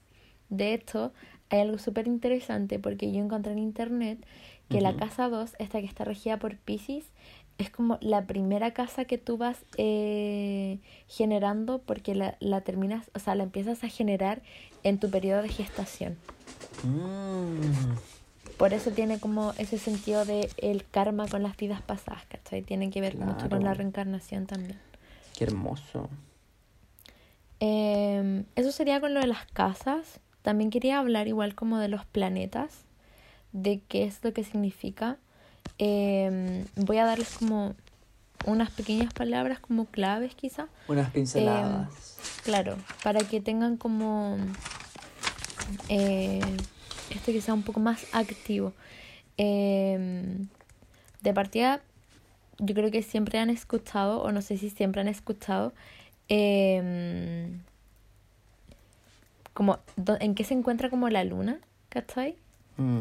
De hecho, hay algo súper interesante porque yo encontré en internet que la casa 2, esta que está regida por Pisces, es como la primera casa que tú vas eh, generando porque la, la terminas, o sea, la empiezas a generar en tu periodo de gestación. Mm. Por eso tiene como ese sentido de el karma con las vidas pasadas, ¿cachai? Tiene que ver mucho con la reencarnación también. Qué hermoso. Em, eso sería con lo de las casas. También quería hablar igual como de los planetas, de qué es lo que significa. Em, voy a darles como unas pequeñas palabras como claves quizá. Unas pinceladas. Claro, para que tengan como eh, este que sea un poco más activo. Em, de partida, yo creo que siempre han escuchado, o no sé si siempre han escuchado, em, como en qué se encuentra como la luna, ¿cachai? Mm.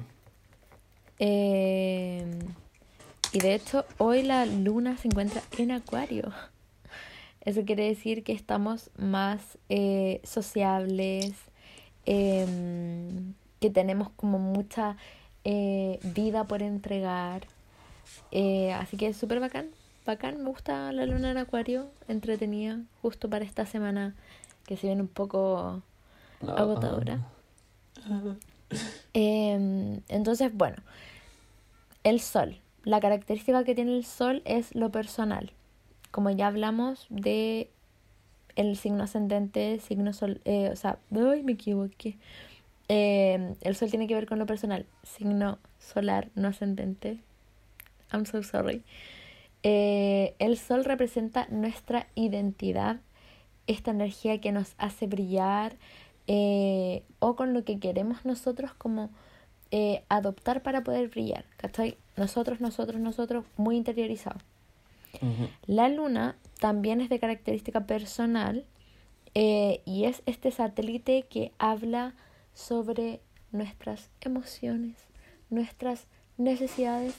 Em, y de hecho, hoy la luna se encuentra en Acuario. Eso quiere decir que estamos más eh, sociables, em, que tenemos como mucha eh, vida por entregar. Eh, así que es súper bacán, bacán. Me gusta la luna en Acuario, entretenida, justo para esta semana que se viene un poco agotadora. Em, entonces, bueno, el sol. La característica que tiene el sol es lo personal. Como ya hablamos de el signo ascendente, signo sol, eh, o sea, ay, me equivoqué. Em, el sol tiene que ver con lo personal. Signo solar, no ascendente. I'm so sorry. Eh, el sol representa nuestra identidad, esta energía que nos hace brillar eh, o con lo que queremos nosotros como eh, adoptar para poder brillar. ¿Cachai? Nosotros, nosotros, nosotros, muy interiorizado. La luna también es de característica personal Eh, y es este satélite que habla sobre nuestras emociones, nuestras necesidades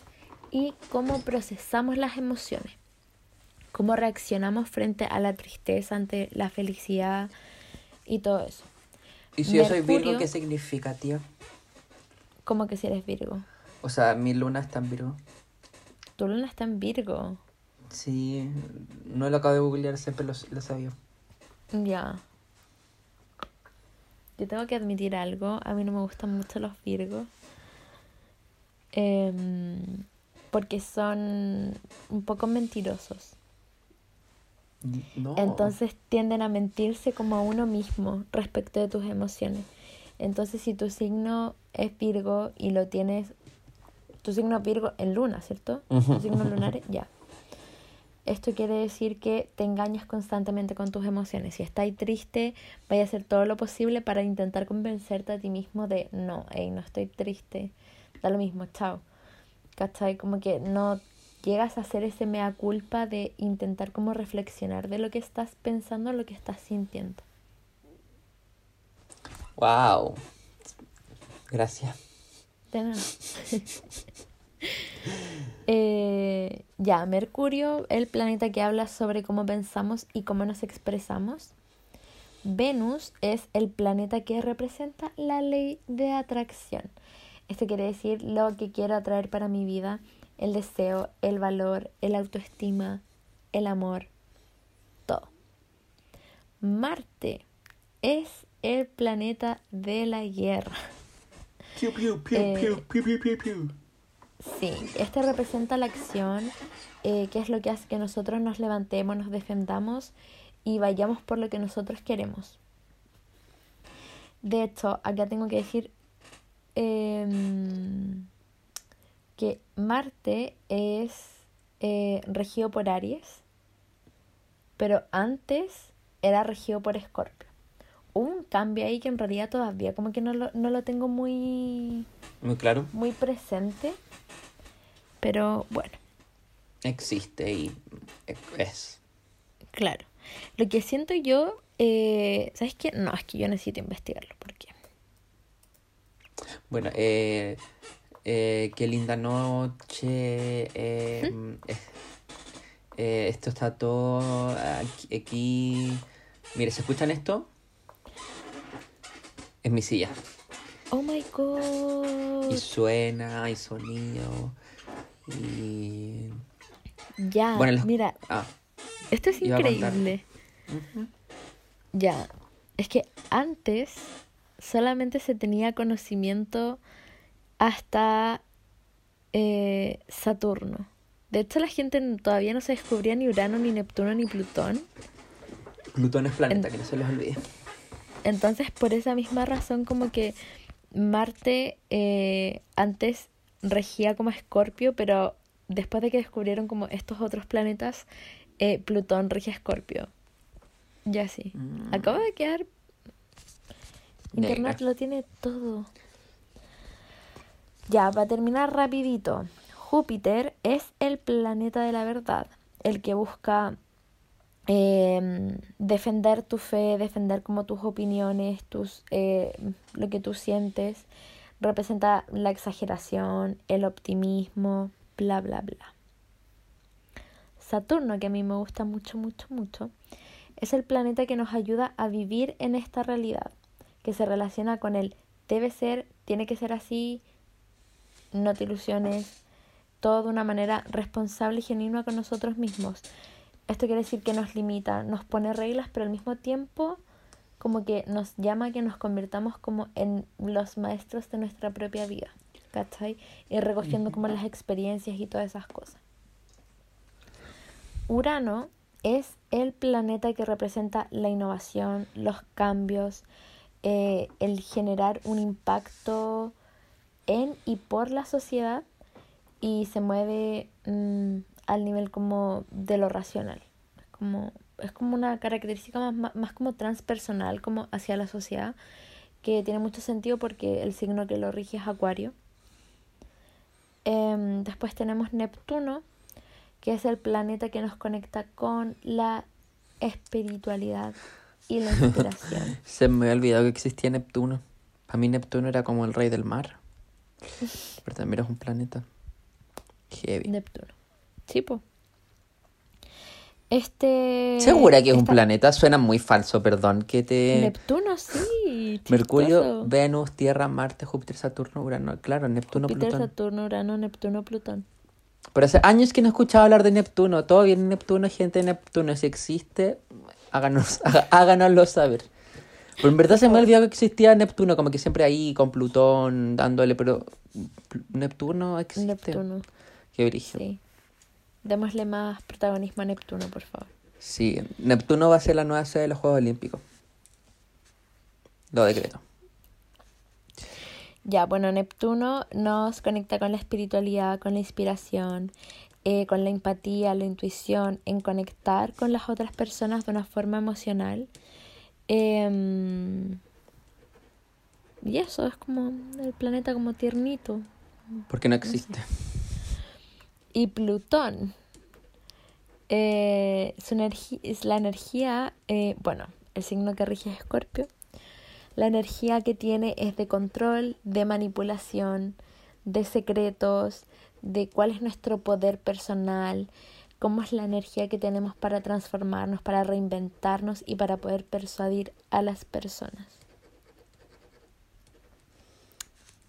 y cómo procesamos las emociones, cómo reaccionamos frente a la tristeza, ante la felicidad y todo eso. ¿Y si yo soy Virgo, qué significa, tío? Como que si eres Virgo. O sea, mi luna está en Virgo. Tu luna está en Virgo. Sí, no lo acabo de googlear, siempre lo, lo sabía. Ya. Yo tengo que admitir algo. A mí no me gustan mucho los Virgos. Em, porque son un poco mentirosos. No. Entonces tienden a mentirse como a uno mismo respecto de tus emociones. Entonces si tu signo es Virgo y lo tienes, tu signo es Virgo en luna, ¿cierto? Tu signo (laughs) lunar, ya. Esto quiere decir que te engañas constantemente con tus emociones. Si estás triste, vaya a hacer todo lo posible para intentar convencerte a ti mismo de no, hey, no estoy triste, da lo mismo, chao. ¿Cachai? Como que no llegas a hacer ese mea culpa de intentar como reflexionar de lo que estás pensando, lo que estás sintiendo. Wow. Gracias. De nada. (laughs) Eh, ya, Mercurio, el planeta que habla sobre cómo pensamos y cómo nos expresamos. Venus es el planeta que representa la ley de atracción. Esto quiere decir lo que quiero atraer para mi vida, el deseo, el valor, el autoestima, el amor, todo. Marte es el planeta de la guerra. Piu, piu, piu, Eh, piu, piu, piu, piu, piu. Sí, este representa la acción, eh, que es lo que hace que nosotros nos levantemos, nos defendamos y vayamos por lo que nosotros queremos. De hecho, acá tengo que decir em, que Marte es eh, regido por Aries, pero antes era regido por Escorpio. Un cambio ahí que en realidad todavía como que no lo, no lo tengo muy Muy claro. muy presente. Pero bueno, Existe y es. claro. Lo que siento yo, eh, ¿sabes qué? No, es que yo necesito investigarlo. porque Bueno, eh, eh, qué linda noche. eh, eh, esto está todo aquí, aquí. Mire, ¿se escuchan esto? Es mi silla. Oh my god. Y suena, hay sonido. Y. Ya, Bueno, los- mira, Ah, esto es increíble. Ya, es que antes solamente se tenía conocimiento hasta eh, Saturno. De hecho, la gente todavía no se descubría ni Urano, ni Neptuno, ni Plutón. Plutón es planeta, En- que no se les olvide. Entonces, por esa misma razón, como que Marte eh, antes regía como Escorpio, pero después de que descubrieron como estos otros planetas, eh, Plutón regia Escorpio. Ya sí. Mm. Acabo de quedar. Internet Negra. lo tiene todo. Ya, para terminar rapidito. Júpiter es el planeta de la verdad, el que busca em, defender tu fe, defender como tus opiniones, tus eh, lo que tú sientes. Representa la exageración, el optimismo, bla, bla, bla. Saturno, que a mí me gusta mucho, mucho, mucho, es el planeta que nos ayuda a vivir en esta realidad, que se relaciona con el debe ser, tiene que ser así, no te ilusiones, todo de una manera responsable y genuina con nosotros mismos. Esto quiere decir que nos limita, nos pone reglas, pero al mismo tiempo como que nos llama a que nos convirtamos como en los maestros de nuestra propia vida, ¿cachai? Y recogiendo como las experiencias y todas esas cosas. Urano es el planeta que representa la innovación, los cambios, eh, el generar un impacto en y por la sociedad y se mueve mm, al nivel como de lo racional. Es como, es como una característica más, más, más como transpersonal, como hacia la sociedad, que tiene mucho sentido porque el signo que lo rige es Acuario. Em, después tenemos Neptuno, que es el planeta que nos conecta con la espiritualidad, y la inspiración. (laughs) Se me había olvidado que existía Neptuno. Para mí Neptuno era como el rey del mar. (laughs) Pero también es un planeta. Heavy. Neptuno. Sí. Este. ¿Segura que es un planeta? Suena muy falso, perdón. Que te... Neptuno, sí. (laughs) Mercurio, chistoso. Venus, Tierra, Marte, Júpiter, Saturno, Urano. Claro, Neptuno, Júpiter, Plutón. Saturno, Urano, Neptuno, Plutón. Pero hace años que no he escuchado hablar de Neptuno. Todo bien Neptuno, gente de Neptuno. Si existe, háganos, (laughs) háganoslo saber. Pero en verdad se me ha olvidado que existía Neptuno, como que siempre ahí con Plutón dándole, pero Neptuno existe. Neptuno, Qué brillo. Sí. Sí. Démosle más protagonismo a Neptuno, por favor. Neptuno va a ser la nueva sede de los Juegos Olímpicos. Lo decreto. Ya, bueno, Neptuno nos conecta con la espiritualidad, con la inspiración, eh, con la empatía, la intuición, en conectar con las otras personas de una forma emocional. Em, y eso es como el planeta como tiernito. Porque no existe. Y Plutón. eh, su es la energía, eh, bueno, el signo que rige es Escorpio. La energía que tiene es de control, de manipulación, de secretos, de cuál es nuestro poder personal, cómo es la energía que tenemos para transformarnos, para reinventarnos y para poder persuadir a las personas.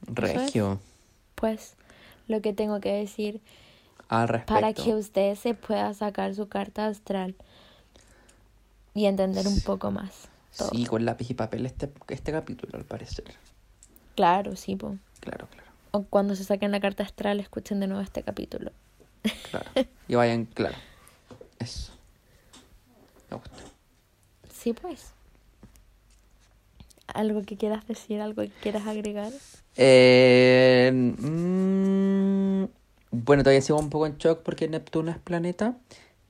es. Regio. Pues lo que tengo que decir Al respecto. para que usted se pueda sacar su carta astral y entender un poco más. todo. Sí, con lápiz y papel este, este capítulo, al parecer. Claro, sí, po. Claro, claro. O cuando se saquen la carta astral, escuchen de nuevo este capítulo. Claro. Y vayan, claro. Eso. Me gusta. Sí, pues. ¿Algo que quieras decir? ¿Algo que quieras agregar? Eh, mm, bueno, todavía sigo un poco en shock porque Neptuno es planeta.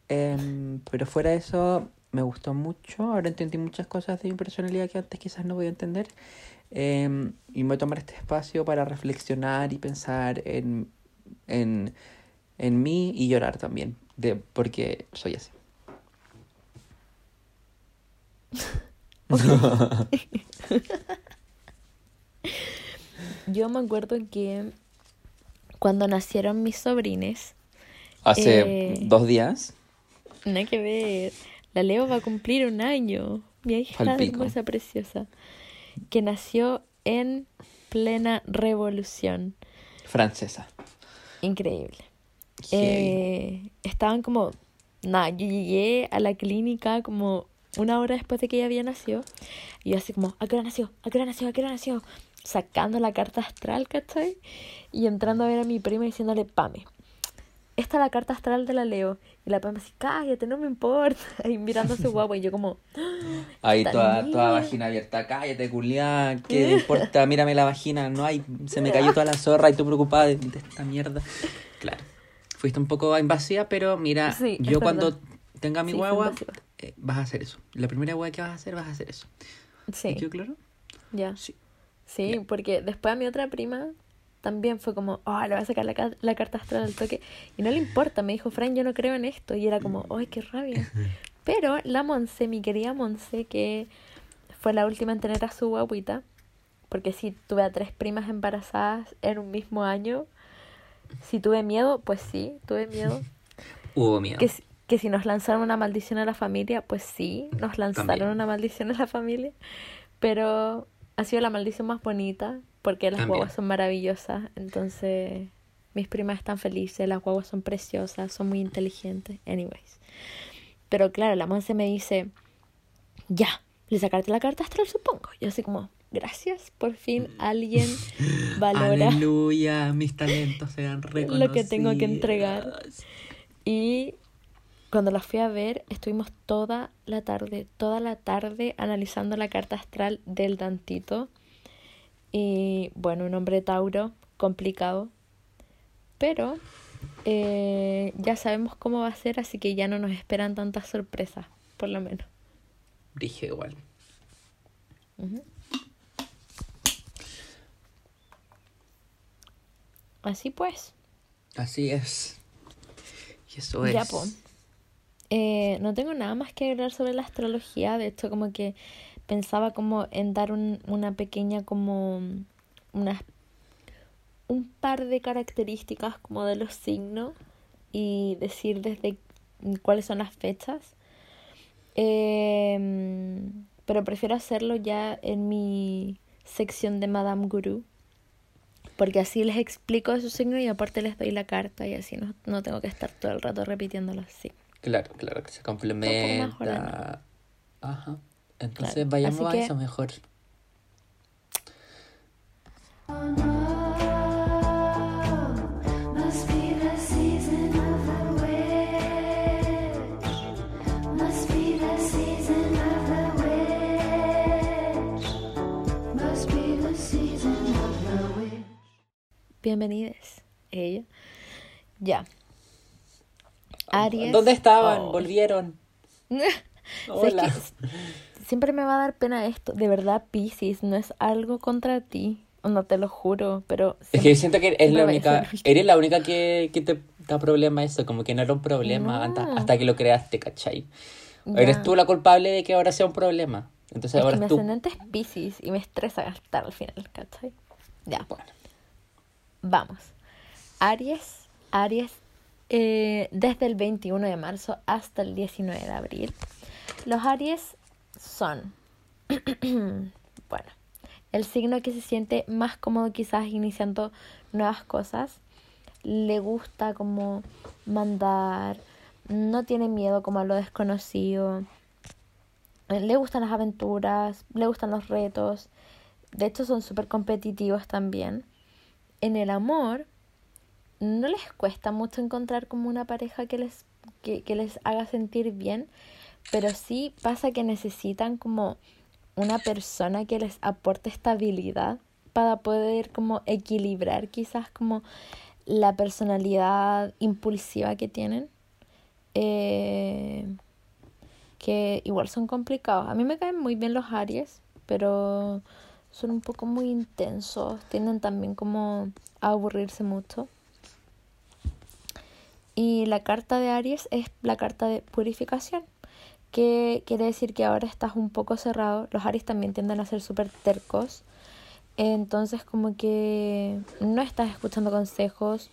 Em, pero fuera de eso, me gustó mucho. Ahora entendí muchas cosas de mi personalidad que antes quizás no podía entender. Em, y me voy a tomar este espacio para reflexionar y pensar en, en, en mí y llorar también. De, porque soy así. (laughs) (laughs) Yo me acuerdo que cuando nacieron mis sobrines, Hace Eh, dos días. nada que ver, la Leo va a cumplir un año. Mi hija Palpico. hermosa, preciosa, que nació en plena revolución. Francesa. Increíble. Eh, estaban como, nada, yo llegué a la clínica como una hora después de que ella había nacido. Y yo así como, ¿a qué hora nació? ¿A qué hora nació? ¿A qué hora nació? Sacando la carta astral, ¿cachai? Y entrando a ver a mi prima diciéndole, Pame, esta es la carta astral de la Leo. Y la Pame así, cállate, no me importa. (laughs) Y mirando a su guagua y yo como, Ahí Tan toda, toda vagina abierta, cállate, culiá, ¿qué te importa? Mírame la vagina, no hay, se me cayó toda la zorra y tú preocupada de, de esta mierda. Claro, fuiste un poco invasiva, pero mira, Sí, yo cuando verdad. tenga mi Sí, guagua, eh, vas a hacer eso. La primera guagua que vas a hacer, vas a hacer eso. ¿Te sí, quedó claro? ya. Sí. Sí, porque después a mi otra prima también fue como, oh, le voy a sacar la, la carta astral al toque. Y no le importa, me dijo, Fran, yo no creo en esto. Y era como, ay, qué rabia. (laughs) Pero la Monse, mi querida Monse, que fue la última en tener a su guaguita, porque sí, tuve a tres primas embarazadas en un mismo año. Si tuve miedo, pues sí, tuve miedo. (laughs) Hubo miedo. Que, si- que si nos lanzaron una maldición a la familia, pues sí, nos lanzaron También. una maldición a la familia. Pero ha sido la maldición más bonita porque las También. guaguas son maravillosas. Entonces, mis primas están felices, las guaguas son preciosas, son muy inteligentes. Anyways. Pero claro, la Monse me dice, ya, le sacaste la carta astral, supongo. Yo así como, gracias, por fin (laughs) alguien valora. Aleluya, mis talentos sean reconocidos. Lo que tengo que entregar. Y cuando la fui a ver, estuvimos toda la tarde, toda la tarde analizando la carta astral del Dantito. Y bueno, un hombre Tauro, complicado. Pero eh, ya sabemos cómo va a ser, así que ya no nos esperan tantas sorpresas, por lo menos. Dije igual. Ujú. Así pues. Así es. Y eso es. Ya, po. Eh, no tengo nada más que hablar sobre la astrología. De hecho, como que pensaba como en dar un, una pequeña como una, un par de características como de los signos y decir desde cuáles son las fechas. Em, pero prefiero hacerlo ya en mi sección de Madame Guru. Porque así les explico su signo y aparte les doy la carta y así no, no tengo que estar todo el rato repitiéndolo así. Claro, claro, que se complementa. Ajá. Entonces vayamos a eso mejor. Bienvenidos, ella. Ya. Aries. ¿Dónde estaban? Oh. Volvieron. (laughs) Hola. siempre me va a dar pena esto. De verdad, Pisces, no es algo contra ti. No te lo juro, pero... Es que siento que es la única, (laughs) eres la única que, que te da problema eso, como que no era un problema hasta, que lo creaste, ¿cachai? Eres tú la culpable de que ahora sea un problema. Entonces ahora que mi ascendente es Pisces y me estresa gastar al final, ¿cachai? Ya. Bueno. Vamos. Aries, Aries, eh, desde el 21 de marzo hasta el 19 de abril. Los Aries son, (clears throat) bueno, el signo que se siente más cómodo quizás iniciando nuevas cosas. Le gusta como mandar, no tiene miedo como a lo desconocido. Le gustan las aventuras, le gustan los retos. De hecho son súper competitivos también en el amor no les cuesta mucho encontrar como una pareja que les, que, les haga sentir bien, pero sí pasa que necesitan como una persona que les aporte estabilidad para poder como equilibrar quizás como la personalidad impulsiva que tienen. Eh, que igual son complicados. A mí me caen muy bien los Aries, pero son un poco muy intensos, tienden también como a aburrirse mucho. Y la carta de Aries es la carta de purificación, que quiere decir que ahora estás un poco cerrado. Los Aries también tienden a ser súper tercos. Entonces como que no estás escuchando consejos,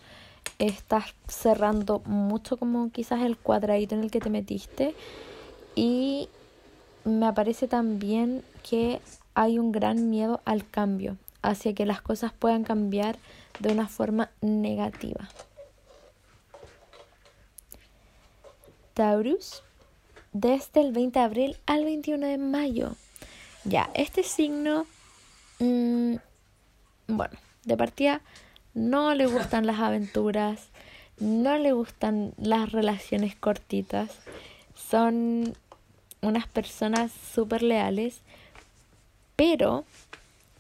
estás cerrando mucho como quizás el cuadradito en el que te metiste. Y me aparece también que hay un gran miedo al cambio, hacia que las cosas puedan cambiar de una forma negativa. Desde el 20 de abril al 21 de mayo. Ya, este signo, mm, bueno, de partida no le gustan las aventuras, no le gustan las relaciones cortitas, son unas personas súper leales pero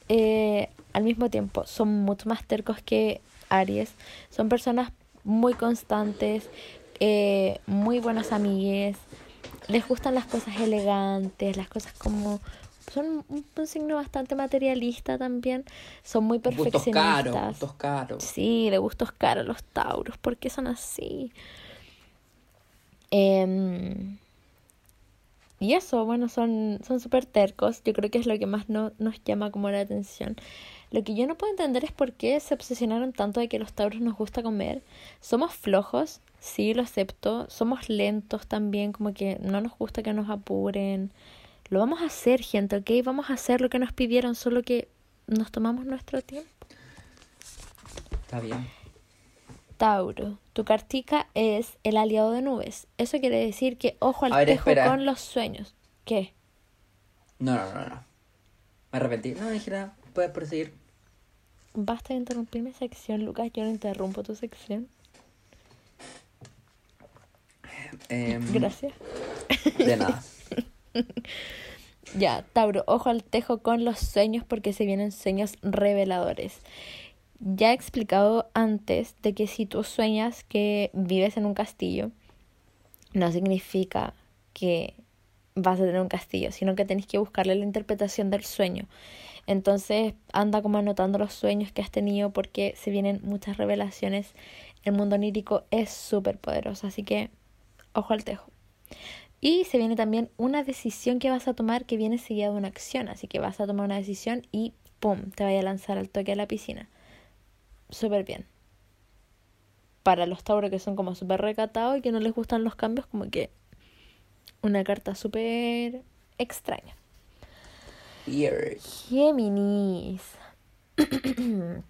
eh, al mismo tiempo son mucho más tercos que Aries. Son personas muy constantes, eh, muy buenas amigues. Les gustan las cosas elegantes, las cosas como... Son un, signo bastante materialista también. Son muy perfeccionistas. Gustos caros, gustos caros. Sí, de gustos caros los tauros. ¿Por qué son así? Eh, y eso, bueno, son son súper tercos. Yo creo que es lo que más no, nos llama como la atención. Lo que yo no puedo entender es por qué se obsesionaron tanto de que los tauros nos gusta comer. Somos flojos, sí, lo acepto. Somos lentos también, como que no nos gusta que nos apuren. Lo vamos a hacer, gente, ¿ok? Vamos a hacer lo que nos pidieron, solo que nos tomamos nuestro tiempo. Está bien. Tauro, tu cartica es el aliado de nubes. Eso quiere decir que ojo al espejo con los sueños. ¿Qué? No, no, no, no. Me arrepentí. No, dije nada. Puedes proseguir. Basta de interrumpir mi sección, Lucas. Yo no interrumpo tu sección. Em, Gracias. De nada. (laughs) ya, Tauro, ojo al tejo con los sueños porque se vienen sueños reveladores. Ya he explicado antes de que si tú sueñas que vives en un castillo, no significa que vas a tener un castillo, sino que tenés que buscarle la interpretación del sueño. Entonces anda como anotando los sueños que has tenido porque se vienen muchas revelaciones. El mundo onírico es súper poderoso, así que ojo al tejo. Y se viene también una decisión que vas a tomar que viene seguida de una acción. Así que vas a tomar una decisión y ¡pum! te vaya a lanzar al toque a la piscina. Súper bien. Para los Tauros que son como súper recatados y que no les gustan los cambios, como que una carta súper extraña. Géminis. (clears throat)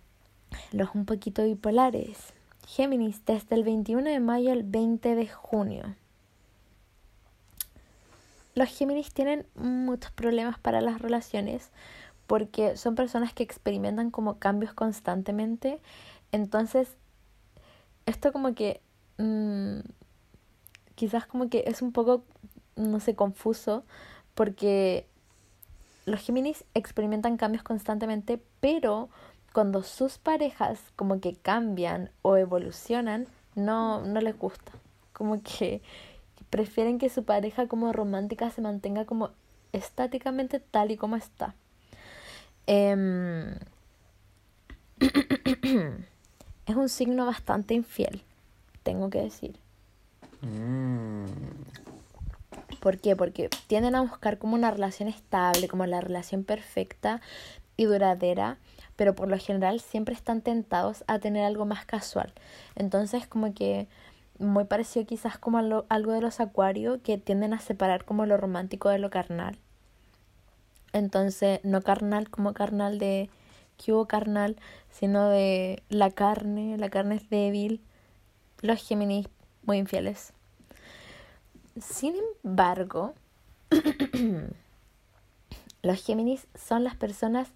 los un poquito bipolares. Géminis, desde el 21 de mayo al 20 de junio. Los Géminis tienen muchos problemas para las relaciones porque son personas que experimentan como cambios constantemente. Entonces, esto como que mmm, quizás como que es un poco, no sé, confuso porque los Géminis experimentan cambios constantemente, pero cuando sus parejas como que cambian o evolucionan, no, no les gusta. Como que prefieren que su pareja como romántica se mantenga como estáticamente tal y como está. Em, (coughs) es un signo bastante infiel, tengo que decir. Mm. ¿Por qué? Porque tienden a buscar como una relación estable, como la relación perfecta y duradera, pero por lo general siempre están tentados a tener algo más casual. Entonces como que muy parecido quizás como algo de los acuarios que tienden a separar como lo romántico de lo carnal. Entonces, no carnal como carnal de que hubo carnal, sino de la carne, la carne es débil. Los Géminis muy infieles. Sin embargo, (clears throat) los Géminis son las personas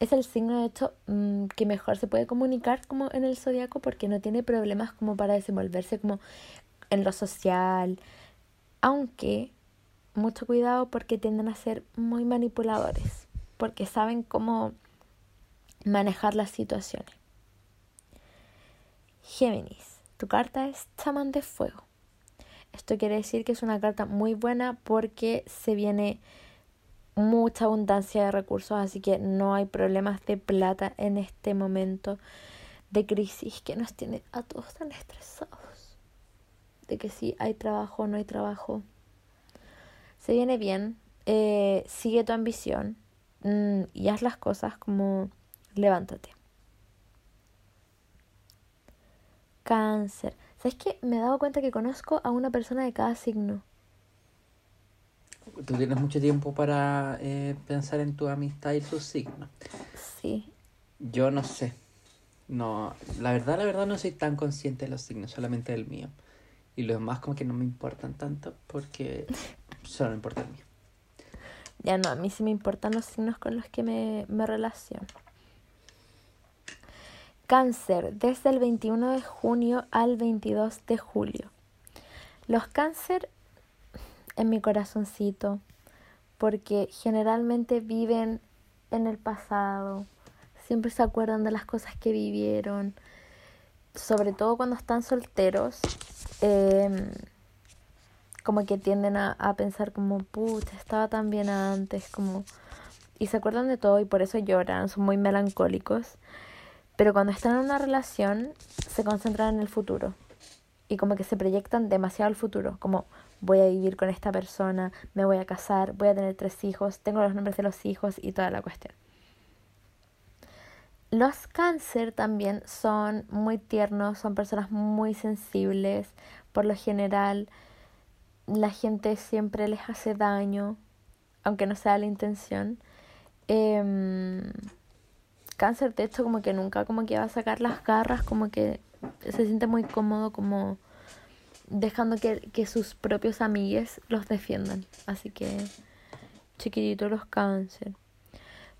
es el signo de hecho mm, que mejor se puede comunicar como en el zodiaco porque no tiene problemas como para desenvolverse como en lo social, aunque mucho cuidado porque tienden a ser muy manipuladores, porque saben cómo manejar las situaciones. Géminis, tu carta es chamán de fuego. Esto quiere decir que es una carta muy buena porque se viene mucha abundancia de recursos, así que no hay problemas de plata en este momento de crisis que nos tiene a todos tan estresados. De que si hay trabajo no hay trabajo. Se viene bien, eh, sigue tu ambición mm, y haz las cosas como levántate. Cáncer. ¿Sabes qué? Me he dado cuenta que conozco a una persona de cada signo. Tú tienes mucho tiempo para eh, pensar en tu amistad y sus signos. Sí. Yo no sé. No, la verdad, la verdad no soy tan consciente de los signos, solamente del mío. Y los demás como que no me importan tanto porque solo me importa el mío. Ya no, a mí sí me importan los signos con los que me, me relaciono. Cáncer, desde el 21 de junio al 22 de julio. Los cáncer en mi corazoncito, porque generalmente viven en el pasado, siempre se acuerdan de las cosas que vivieron, sobre todo cuando están solteros, em, como que tienden a, a pensar como, pucha, estaba tan bien antes, como... Y se acuerdan de todo y por eso lloran, son muy melancólicos. Pero cuando están en una relación, se concentran en el futuro. Y como que se proyectan demasiado al futuro, como voy a vivir con esta persona, me voy a casar, voy a tener tres hijos, tengo los nombres de los hijos y toda la cuestión. Los cáncer también son muy tiernos, son personas muy sensibles. Por lo general, la gente siempre les hace daño, aunque no sea la intención. Em, cáncer, de hecho, como que nunca como que va a sacar las garras, como que se siente muy cómodo como dejando que, que sus propios amigues los defiendan. Así que, chiquitito los cáncer.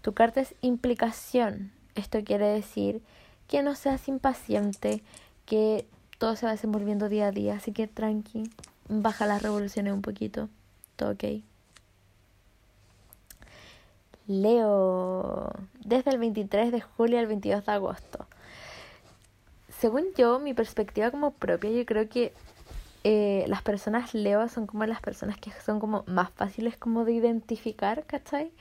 Tu carta es implicación. Esto quiere decir que no seas impaciente, que todo se va desenvolviendo día a día. Así que tranqui, baja las revoluciones un poquito. Todo ok. Leo, desde el 23 de julio al 22 de agosto. Según yo, mi perspectiva como propia, yo creo que eh, las personas Leo son como las personas que son como más fáciles como de identificar, ¿cachai?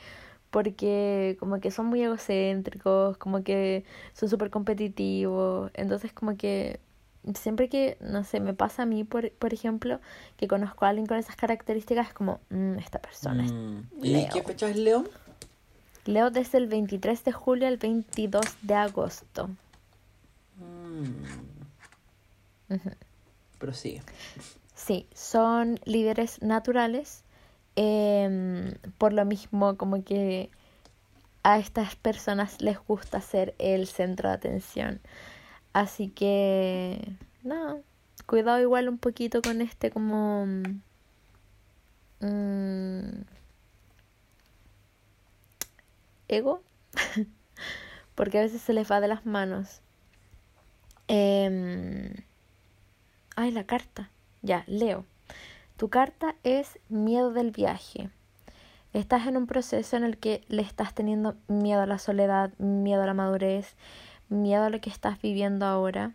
Porque como que son muy egocéntricos, como que son súper competitivos, entonces como que siempre que, no sé, me pasa a mí, por, por ejemplo, que conozco a alguien con esas características, es como, "Mm, esta persona es Mm. ¿Y Leo. qué fecha es Leo? Leo desde el 23 de julio al 22 de agosto. Mm. Prosigue. Sí, son líderes naturales. em, por lo mismo, como que a estas personas les gusta ser el centro de atención. Así que, no, cuidado igual un poquito con este como... mm, ego, (laughs) porque a veces se les va de las manos. Em, ay, la carta. Ya, leo. Tu carta es miedo del viaje. Estás en un proceso en el que le estás teniendo miedo a la soledad, miedo a la madurez, miedo a lo que estás viviendo ahora.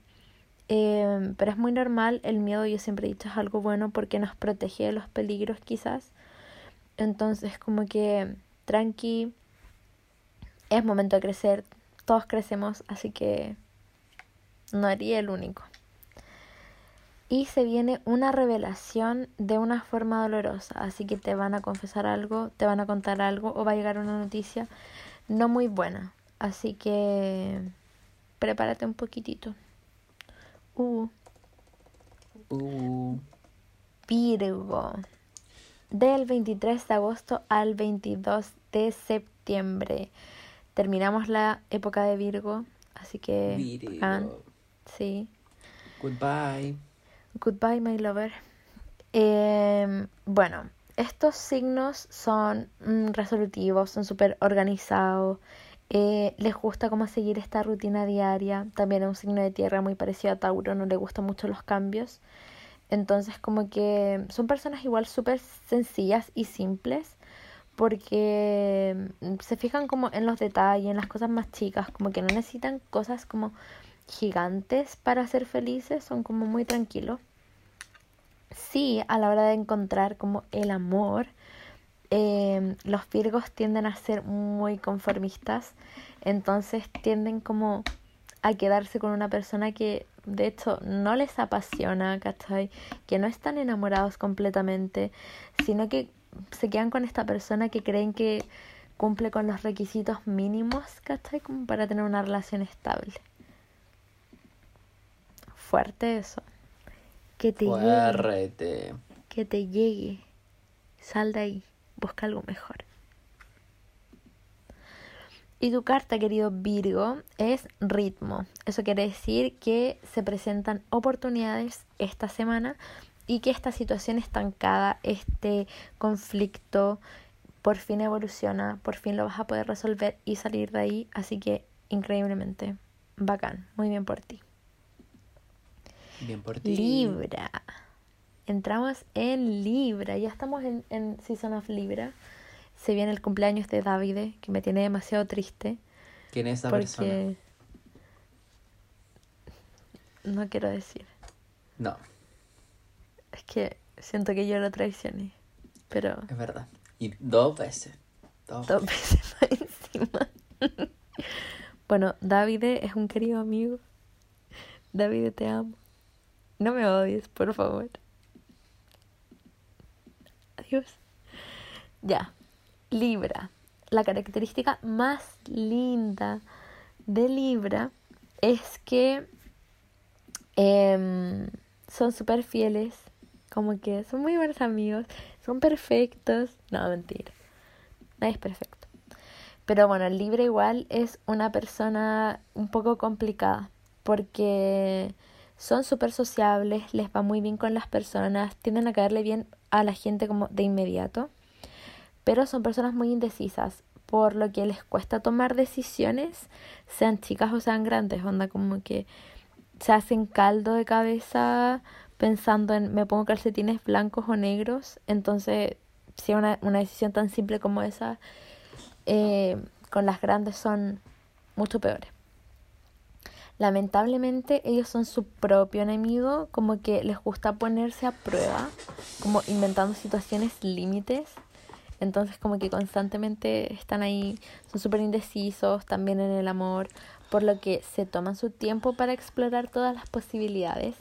Em, pero es muy normal, el miedo yo siempre he dicho es algo bueno porque nos protege de los peligros quizás. Entonces como que tranqui, es momento de crecer, todos crecemos, así que no haría el único. Y se viene una revelación de una forma dolorosa, así que te van a confesar algo, te van a contar algo o va a llegar una noticia no muy buena. Así que prepárate un poquitito. Uh, Uh, Virgo. Del 23 de agosto al 22 de septiembre. Terminamos la época de Virgo, así que bacán. Virgo. Sí. Goodbye. Goodbye, my lover. Em, bueno, estos signos son mm, resolutivos, son súper organizados. eh, les gusta como seguir esta rutina diaria. También es un signo de tierra muy parecido a Tauro, no le gustan mucho los cambios. Entonces, como que son personas igual súper sencillas y simples. Porque mm, se fijan como en los detalles, en las cosas más chicas, como que no necesitan cosas como gigantes para ser felices, son como muy tranquilos. Sí, a la hora de encontrar como el amor, eh, los virgos tienden a ser muy conformistas, entonces tienden como a quedarse con una persona que de hecho no les apasiona, ¿cachai? Que no están enamorados completamente, sino que se quedan con esta persona que creen que cumple con los requisitos mínimos, ¿cachai? Como para tener una relación estable. Fuerte eso. Que te llegue, que te llegue. Sal de ahí, busca algo mejor. Y tu carta, querido Virgo, es ritmo. Eso quiere decir que se presentan oportunidades esta semana y que esta situación estancada, este conflicto, por fin evoluciona, por fin lo vas a poder resolver y salir de ahí. Así que increíblemente bacán, muy bien por ti. Bien por ti. Libra. Entramos en Libra. Ya estamos en, en Season of Libra. Se viene el cumpleaños de Davide, que me tiene demasiado triste. ¿Quién es esa persona? No quiero decir. No, Es que siento que yo lo traicioné. Pero es verdad. Y dos veces. Dos dos veces (laughs) más encima. bueno, Davide es un querido amigo. Davide, te amo. No me odies, por favor. Adiós. Ya. Libra. La característica más linda de Libra es que em, son súper fieles. Como que son muy buenos amigos. Son perfectos. No, mentira. Nadie es perfecto. Pero bueno, Libra igual es una persona un poco complicada. Porque son súper sociables, les va muy bien con las personas, tienden a caerle bien a la gente como de inmediato, pero son personas muy indecisas, por lo que les cuesta tomar decisiones, sean chicas o sean grandes, onda como que se hacen caldo de cabeza pensando en me pongo calcetines blancos o negros, entonces si una, una decisión tan simple como esa, eh, con las grandes son mucho peores. Lamentablemente ellos son su propio enemigo, como que les gusta ponerse a prueba, como inventando situaciones límites. Entonces como que constantemente están ahí, son súper indecisos también en el amor, por lo que se toman su tiempo para explorar todas las posibilidades.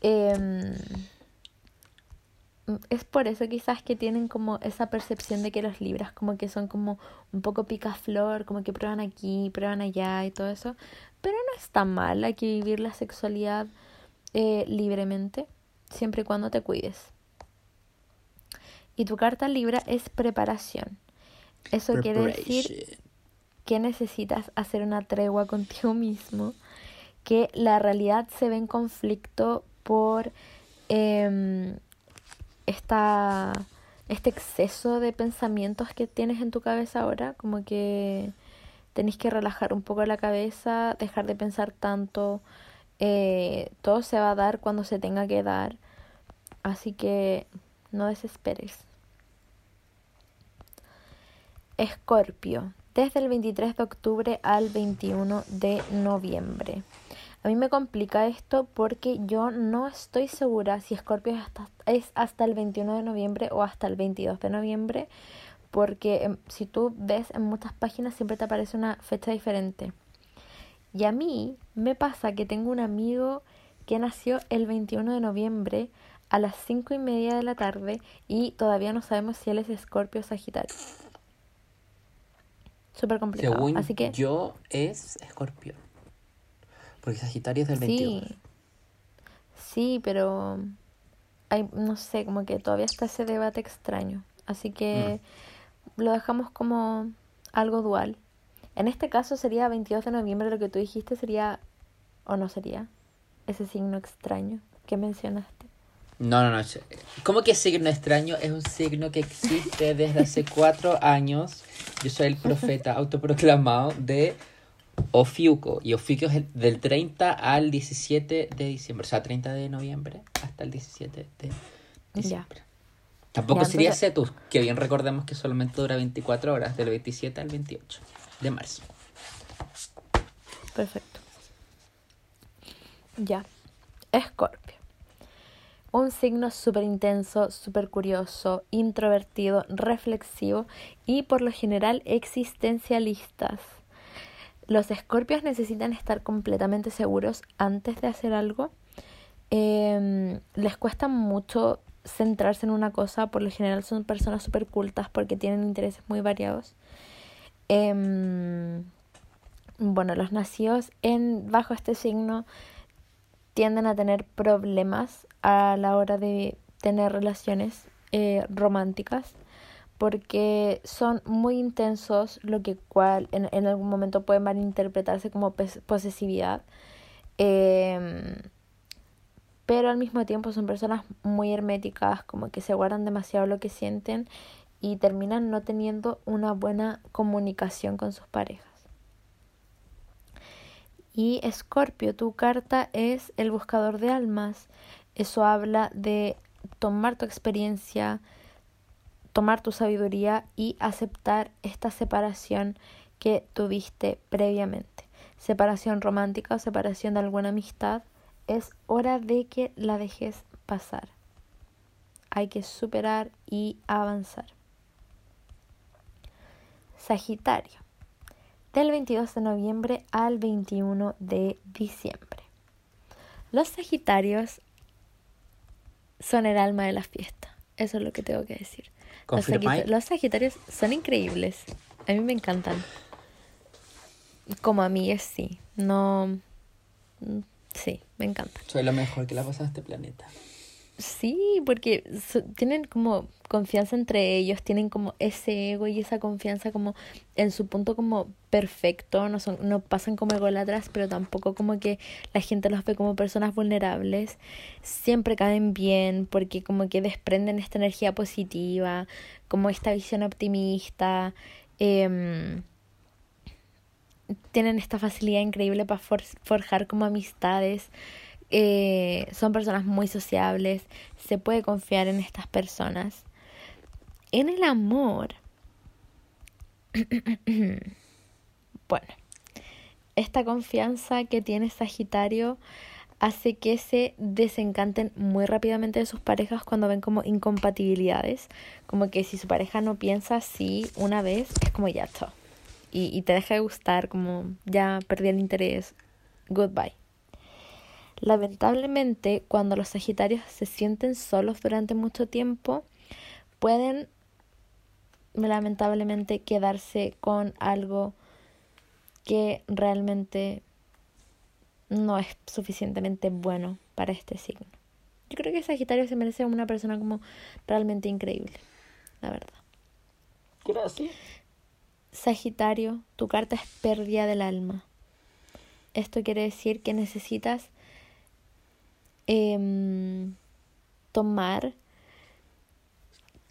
Em, es por eso quizás que tienen como esa percepción de que los libros como que son como un poco picaflor, como que prueban aquí, prueban allá y todo eso. Pero no es tan mal, hay que vivir la sexualidad eh, libremente, siempre y cuando te cuides. Y tu carta libra es preparación. Eso quiere decir que necesitas hacer una tregua contigo mismo, que la realidad se ve en conflicto por eh, esta, este exceso de pensamientos que tienes en tu cabeza ahora, como que tenéis que relajar un poco la cabeza, dejar de pensar tanto, eh, todo se va a dar cuando se tenga que dar, así que no desesperes. Escorpio, desde el 23 de octubre al 21 de noviembre. A mí me complica esto porque yo no estoy segura si Scorpio es hasta, es hasta el 21 de noviembre o hasta el 22 de noviembre, porque em, si tú ves en muchas páginas siempre te aparece una fecha diferente. Y a mí me pasa que tengo un amigo que nació el 21 de noviembre a las 5 y media de la tarde y todavía no sabemos si él es Escorpio o Sagitario. Súper complicado. Según Así que yo es Escorpio. Porque Sagitario es del 22. Sí, sí, pero hay, no sé, como que todavía está ese debate extraño. Así que lo dejamos como algo dual. En este caso sería 22 de noviembre, lo que tú dijiste sería, o no sería, ese signo extraño que mencionaste. No, no, no. ¿Cómo que signo extraño? Es un signo que existe desde hace (laughs) cuatro años. Yo soy el profeta autoproclamado de Ofiuco. Y Ofiuco es el- del 30 al 17 de diciembre. O sea, 30 de noviembre hasta el 17 de diciembre. Tampoco Ya, sería Cetus, que bien recordemos que solamente dura 24 horas, del 27 al 28 de marzo. Perfecto. Ya. Escorpio. Un signo súper intenso, súper curioso, introvertido, reflexivo y por lo general existencialistas. Los escorpios necesitan estar completamente seguros antes de hacer algo. Em, les cuesta mucho centrarse en una cosa, por lo general son personas súper cultas porque tienen intereses muy variados. Em, bueno, los nacidos en bajo este signo tienden a tener problemas a la hora de tener relaciones eh, románticas porque son muy intensos, lo que cual en, en algún momento puede malinterpretarse como posesividad. Em, pero al mismo tiempo son personas muy herméticas, como que se guardan demasiado lo que sienten y terminan no teniendo una buena comunicación con sus parejas. Y Escorpio, tu carta es el buscador de almas. Eso habla de tomar tu experiencia, tomar tu sabiduría y aceptar esta separación que tuviste previamente. Separación romántica o separación de alguna amistad. Es hora de que la dejes pasar. Hay que superar y avanzar. Sagitario del 22 de noviembre al 21 de diciembre. Los Sagitarios son el alma de la fiesta. Eso es lo que tengo que decir. Los, los Sagitarios son increíbles. A mí me encantan. Como a mí es sí. No. Sí, me encantan. Soy lo mejor que le ha pasado a este planeta. Sí, porque tienen como confianza entre ellos, tienen como ese ego y esa confianza como en su punto como perfecto, no son, no pasan como ególatras, pero tampoco como que la gente los ve como personas vulnerables. Siempre caen bien porque como que desprenden esta energía positiva, como esta visión optimista. em, tienen esta facilidad increíble para for- forjar como amistades. Eh, son personas muy sociables. Se puede confiar en estas personas. En el amor. (clears throat) bueno, esta confianza que tiene Sagitario hace que se desencanten muy rápidamente de sus parejas cuando ven como incompatibilidades. Como que si su pareja no piensa así una vez, es como ya, chao. Y, y te deja de gustar, como ya perdí el interés, goodbye. Lamentablemente, cuando los Sagitarios se sienten solos durante mucho tiempo, pueden lamentablemente quedarse con algo que realmente no es suficientemente bueno para este signo. Yo creo que Sagitario se merece una persona como realmente increíble, la verdad. Gracias. Sagitario, tu carta es pérdida del alma. Esto quiere decir que necesitas em, tomar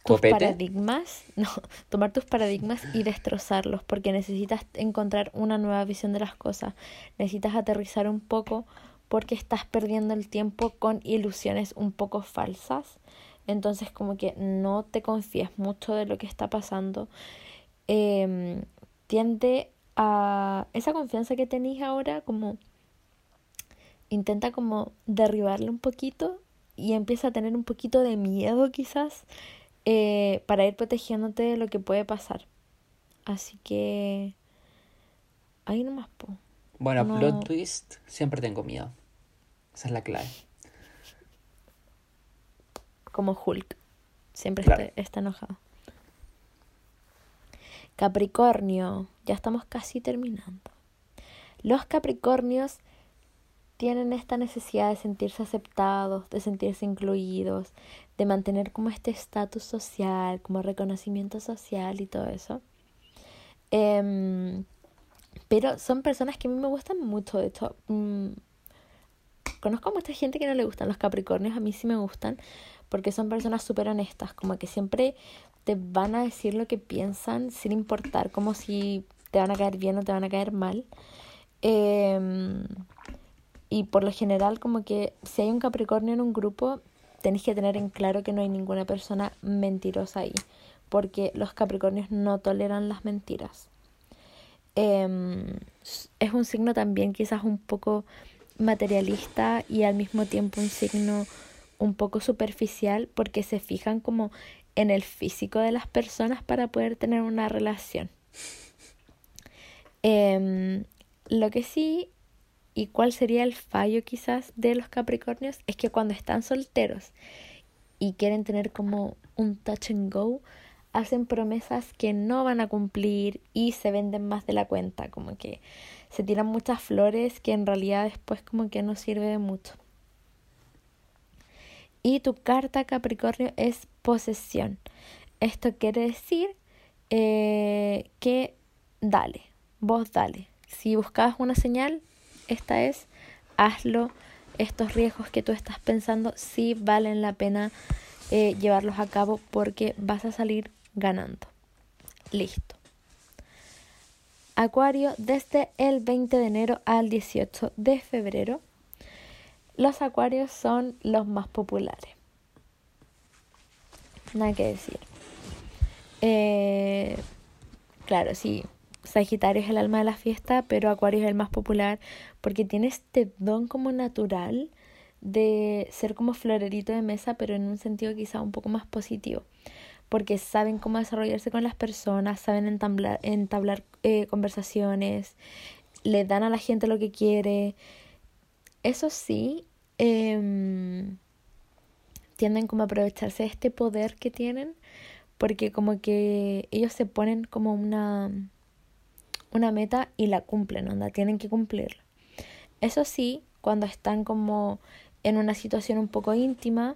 tus ¿Copete? paradigmas, (laughs) no, tomar tus paradigmas y destrozarlos, porque necesitas encontrar una nueva visión de las cosas. Necesitas aterrizar un poco porque estás perdiendo el tiempo con ilusiones un poco falsas. Entonces como que no te confías mucho de lo que está pasando. Em, tiende a esa confianza que tenéis ahora como intenta como derribarle un poquito y empieza a tener un poquito de miedo quizás eh, para ir protegiéndote de lo que puede pasar. Así que ahí nomás po. Bueno, No. plot twist, siempre tengo miedo. Esa es la clave. como Hulk. Siempre Claro. está, está enojado. Capricornio, ya estamos casi terminando. Los Capricornios tienen esta necesidad de sentirse aceptados, de sentirse incluidos, de mantener como este estatus social, como reconocimiento social y todo eso. Em, pero son personas que a mí me gustan mucho, de hecho, mm, conozco a mucha gente que no le gustan los Capricornios, a mí sí me gustan, porque son personas súper honestas, como que siempre te van a decir lo que piensan sin importar como si te van a caer bien o te van a caer mal. Em, y por lo general como que si hay un Capricornio en un grupo, tenéis que tener en claro que no hay ninguna persona mentirosa ahí, porque los Capricornios no toleran las mentiras. Em, es un signo también quizás un poco materialista y al mismo tiempo un signo un poco superficial porque se fijan como en el físico de las personas para poder tener una relación. Em, lo que sí, y cuál sería el fallo quizás de los Capricornios, es que cuando están solteros y quieren tener como un touch and go, hacen promesas que no van a cumplir y se venden más de la cuenta, como que se tiran muchas flores que en realidad después como que no sirve de mucho. Y tu carta Capricornio es posesión. Esto quiere decir eh, que dale, vos dale. Si buscabas una señal, esta es, hazlo. Estos riesgos que tú estás pensando sí valen la pena eh, llevarlos a cabo porque vas a salir ganando. Listo. Acuario, desde el 20 de enero al 18 de febrero, los acuarios son los más populares. Nada que decir. Eh, claro, sí, Sagitario es el alma de la fiesta, pero Acuario es el más popular porque tiene este don como natural de ser como florerito de mesa, pero en un sentido quizá un poco más positivo. Porque saben cómo desarrollarse con las personas, saben entablar, entablar eh, conversaciones, le dan a la gente lo que quiere. Eso sí, em, tienden como a aprovecharse de este poder que tienen, porque como que ellos se ponen como una, una meta y la cumplen, onda, tienen que cumplirla. Eso sí, cuando están como en una situación un poco íntima,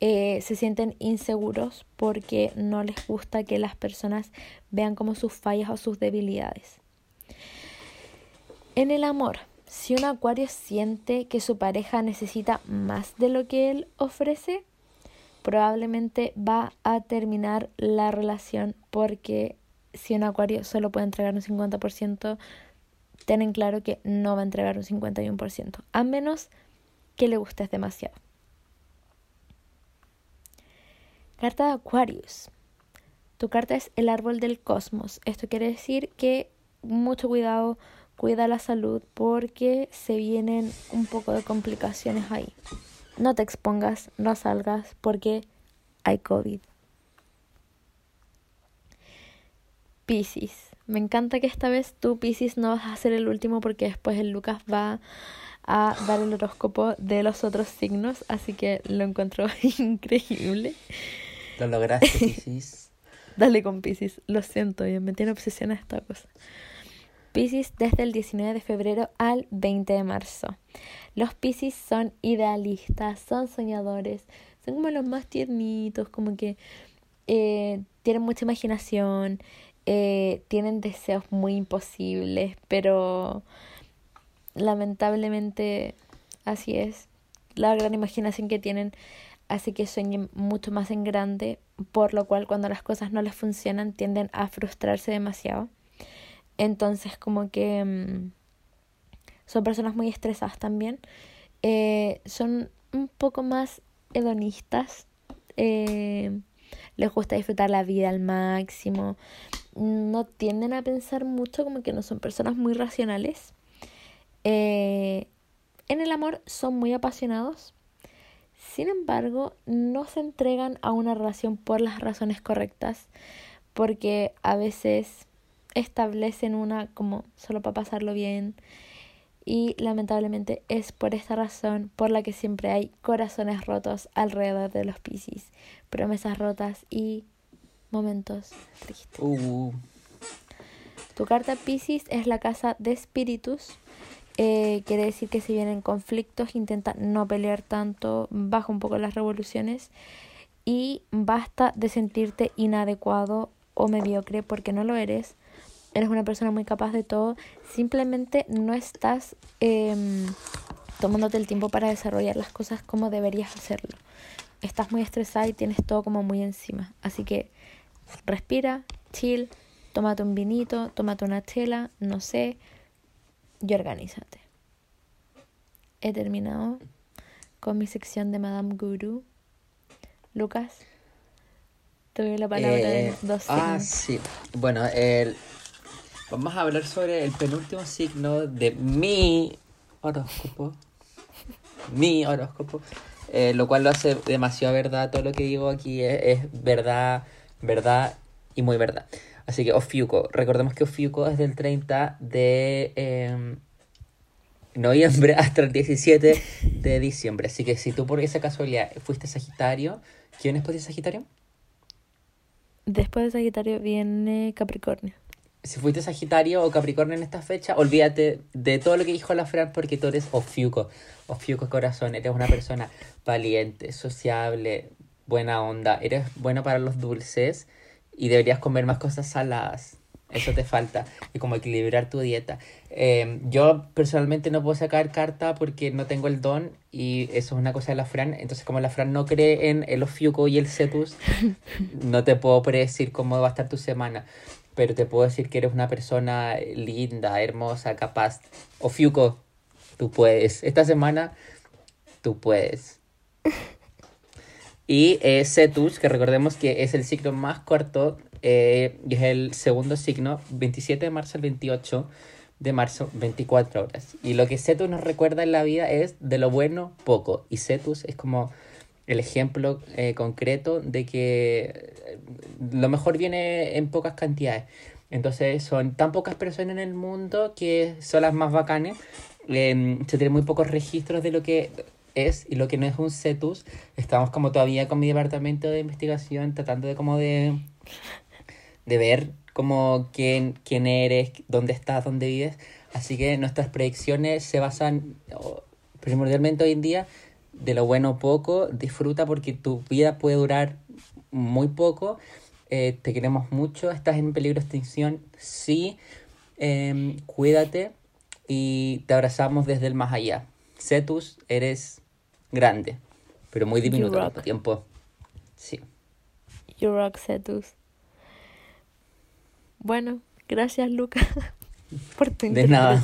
eh, se sienten inseguros porque no les gusta que las personas vean como sus fallas o sus debilidades. En el amor, si un acuario siente que su pareja necesita más de lo que él ofrece, probablemente va a terminar la relación porque si un acuario solo puede entregar un 50%, ten claro que no va a entregar un 51%, a menos que le gustes demasiado. Carta de Aquarius. Tu carta es el árbol del cosmos. Esto quiere decir que mucho cuidado, cuida la salud porque se vienen un poco de complicaciones ahí. No te expongas, no salgas porque hay COVID. Piscis, Me encanta que esta vez tú, Pisces, no vas a ser el último porque después el Lucas va a dar el horóscopo de los otros signos, así que lo encuentro (laughs) increíble. Lo lograste, (laughs) Pisces. Dale con Pisces, lo siento, me tiene obsesión esta cosa. Pisces desde el 19 de febrero al 20 de marzo. Los Pisces son idealistas, son soñadores, son como los más tiernitos, como que eh, tienen mucha imaginación, eh, tienen deseos muy imposibles, pero lamentablemente así es. La gran imaginación que tienen hace que sueñen mucho más en grande, por lo cual cuando las cosas no les funcionan tienden a frustrarse demasiado. Entonces como que mm, son personas muy estresadas también. Eh, son un poco más hedonistas. Eh, les gusta disfrutar la vida al máximo. No tienden a pensar mucho, como que no son personas muy racionales. Eh, en el amor son muy apasionados. Sin embargo, no se entregan a una relación por las razones correctas, porque a veces establecen una como solo para pasarlo bien. Y lamentablemente es por esta razón por la que siempre hay corazones rotos alrededor de los Piscis, promesas rotas y momentos tristes. Uh. Tu carta Piscis es la casa de espíritus. Eh, quiere decir que si vienen conflictos, intenta no pelear tanto, baja un poco las revoluciones y basta de sentirte inadecuado o mediocre porque no lo eres eres una persona muy capaz de todo, simplemente no estás eh, tomándote el tiempo para desarrollar las cosas como deberías hacerlo. Estás muy estresada y tienes todo como muy encima. Así que respira, chill, tómate un vinito, tómate una chela, no sé, y organízate. He terminado con mi sección de Madame Guru. Lucas, te doy la palabra de Eh, dos ah, signos. sí. Bueno, el, vamos a hablar sobre el penúltimo signo de mi horóscopo. Mi horóscopo. eh, lo cual lo hace demasiado verdad. Todo lo que digo aquí es, verdad, verdad y muy verdad. Así que Ofiuco. Recordemos que Ofiuco es del 30 de em, noviembre hasta el 17 de diciembre. Así que si tú por esa casualidad fuiste Sagitario, ¿quién es de Sagitario? Después de Sagitario viene Capricornio. Si fuiste Sagitario o Capricornio en esta fecha, olvídate de todo lo que dijo la Fran porque tú eres Ofiuco. Ofiuco corazón, eres una persona valiente, sociable, buena onda, eres bueno para los dulces y deberías comer más cosas saladas. Eso te falta. Y como equilibrar tu dieta. Eh, yo personalmente no puedo sacar carta porque no tengo el don y eso es una cosa de la Fran. Entonces como la Fran no cree en el Ofiuco y el Cetus, (laughs) no te puedo predecir cómo va a estar tu semana pero te puedo decir que eres una persona linda, hermosa, capaz. Ofiuco, tú puedes. Esta semana, tú puedes. Y eh, Cetus, que recordemos que es el signo más corto, eh, y es el segundo signo, 27 de marzo al 28 de marzo, 24 horas. Y lo que Cetus nos recuerda en la vida es de lo bueno, poco. Y Cetus es como el ejemplo eh, concreto de que eh, lo mejor viene en pocas cantidades. Entonces son tan pocas personas en el mundo que son las más bacanes. Eh, se tienen muy pocos registros de lo que es y lo que no es un cetus. Estamos como todavía con mi departamento de investigación tratando de como de, de ver como quién, quién eres, dónde estás, dónde vives. Así que nuestras predicciones se basan primordialmente hoy en día de lo bueno poco, disfruta porque tu vida puede durar muy poco, eh, te queremos mucho, estás en peligro de extinción, sí, eh, cuídate y te abrazamos desde el más allá. Cetus, eres grande, pero muy diminuto al mismo tiempo. Sí. You rock Cetus. Bueno, gracias Luca (laughs) por tu De nada.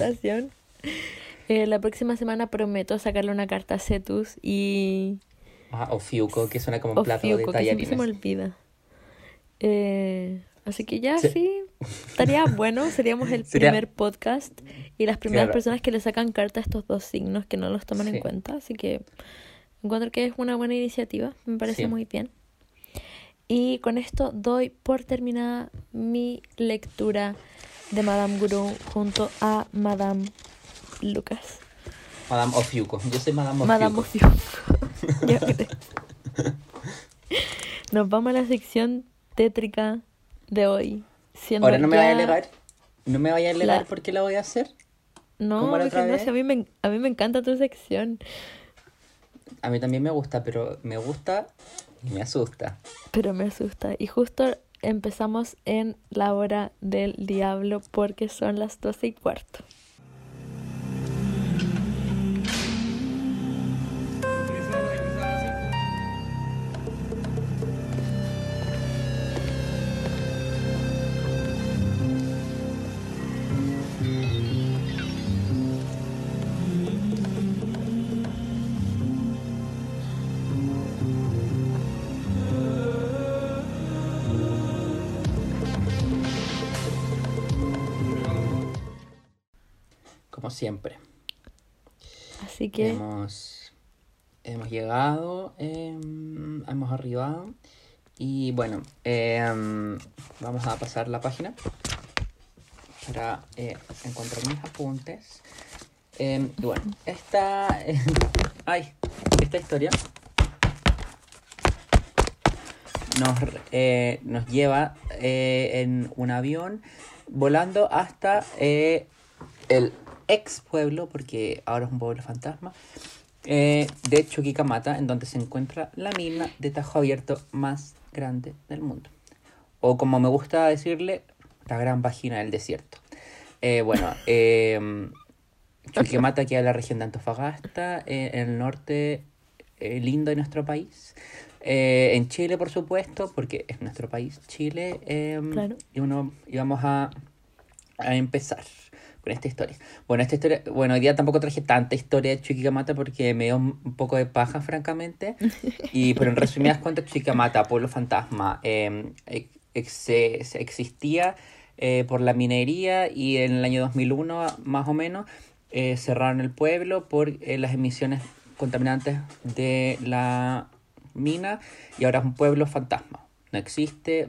Eh, la próxima semana prometo sacarle una carta a Cetus y Ah, o Fiuco, que suena como un plato de Ofiuco, que se me tallarines. olvida. Eh, así que ya Sí. sí, estaría bueno, seríamos el Sería- primer podcast y las primeras Claro. personas que le sacan carta a estos dos signos que no los toman Sí. en cuenta, así que encuentro que es una buena iniciativa, me parece Sí. muy bien. Y con esto doy por terminada mi lectura de Madame Guru junto a Madame Lucas. Madame Ofiuco. Yo soy Madame Ofiuco. Madame Ofiuco. (laughs) Ya Nos vamos a la sección tétrica de hoy. Siendo Ahora no me vaya a alegar. No me vaya a alegar La- porque la voy a hacer. No, ¿Cómo la porque no sé, a mí, me, a mí me encanta tu sección. A mí también me gusta, pero me gusta y me asusta. Pero me asusta. Y justo empezamos en la hora del diablo porque son las doce y cuarto. Siempre. Así que Hemos, hemos llegado, em, hemos arribado. Y bueno, em, vamos a pasar la página para eh, encontrar mis apuntes. Em, y bueno, esta, (laughs) ay, esta historia nos, eh, nos lleva eh, en un avión volando hasta el ex pueblo, porque ahora es un pueblo fantasma, eh, de Chuquicamata, en donde se encuentra la mina de tajo abierto más grande del mundo. O como me gusta decirle, la gran vagina del desierto. Eh, bueno, (laughs) eh, Chuquicamata queda en la región de Antofagasta, eh, en el norte lindo de nuestro país. En Chile, por supuesto, porque es nuestro país, Chile. Claro. Y, uno, y vamos a, a empezar con esta historia. Bueno, esta historia, bueno, hoy día tampoco traje tanta historia de Chuquicamata porque me dio un poco de paja, francamente. Y, pero en resumidas cuentas, Chuquicamata, pueblo fantasma, eh, ex- ex- existía eh, por la minería y en el año 2001, más o menos, eh, cerraron el pueblo por eh, las emisiones contaminantes de la mina y ahora es un pueblo fantasma. No existe,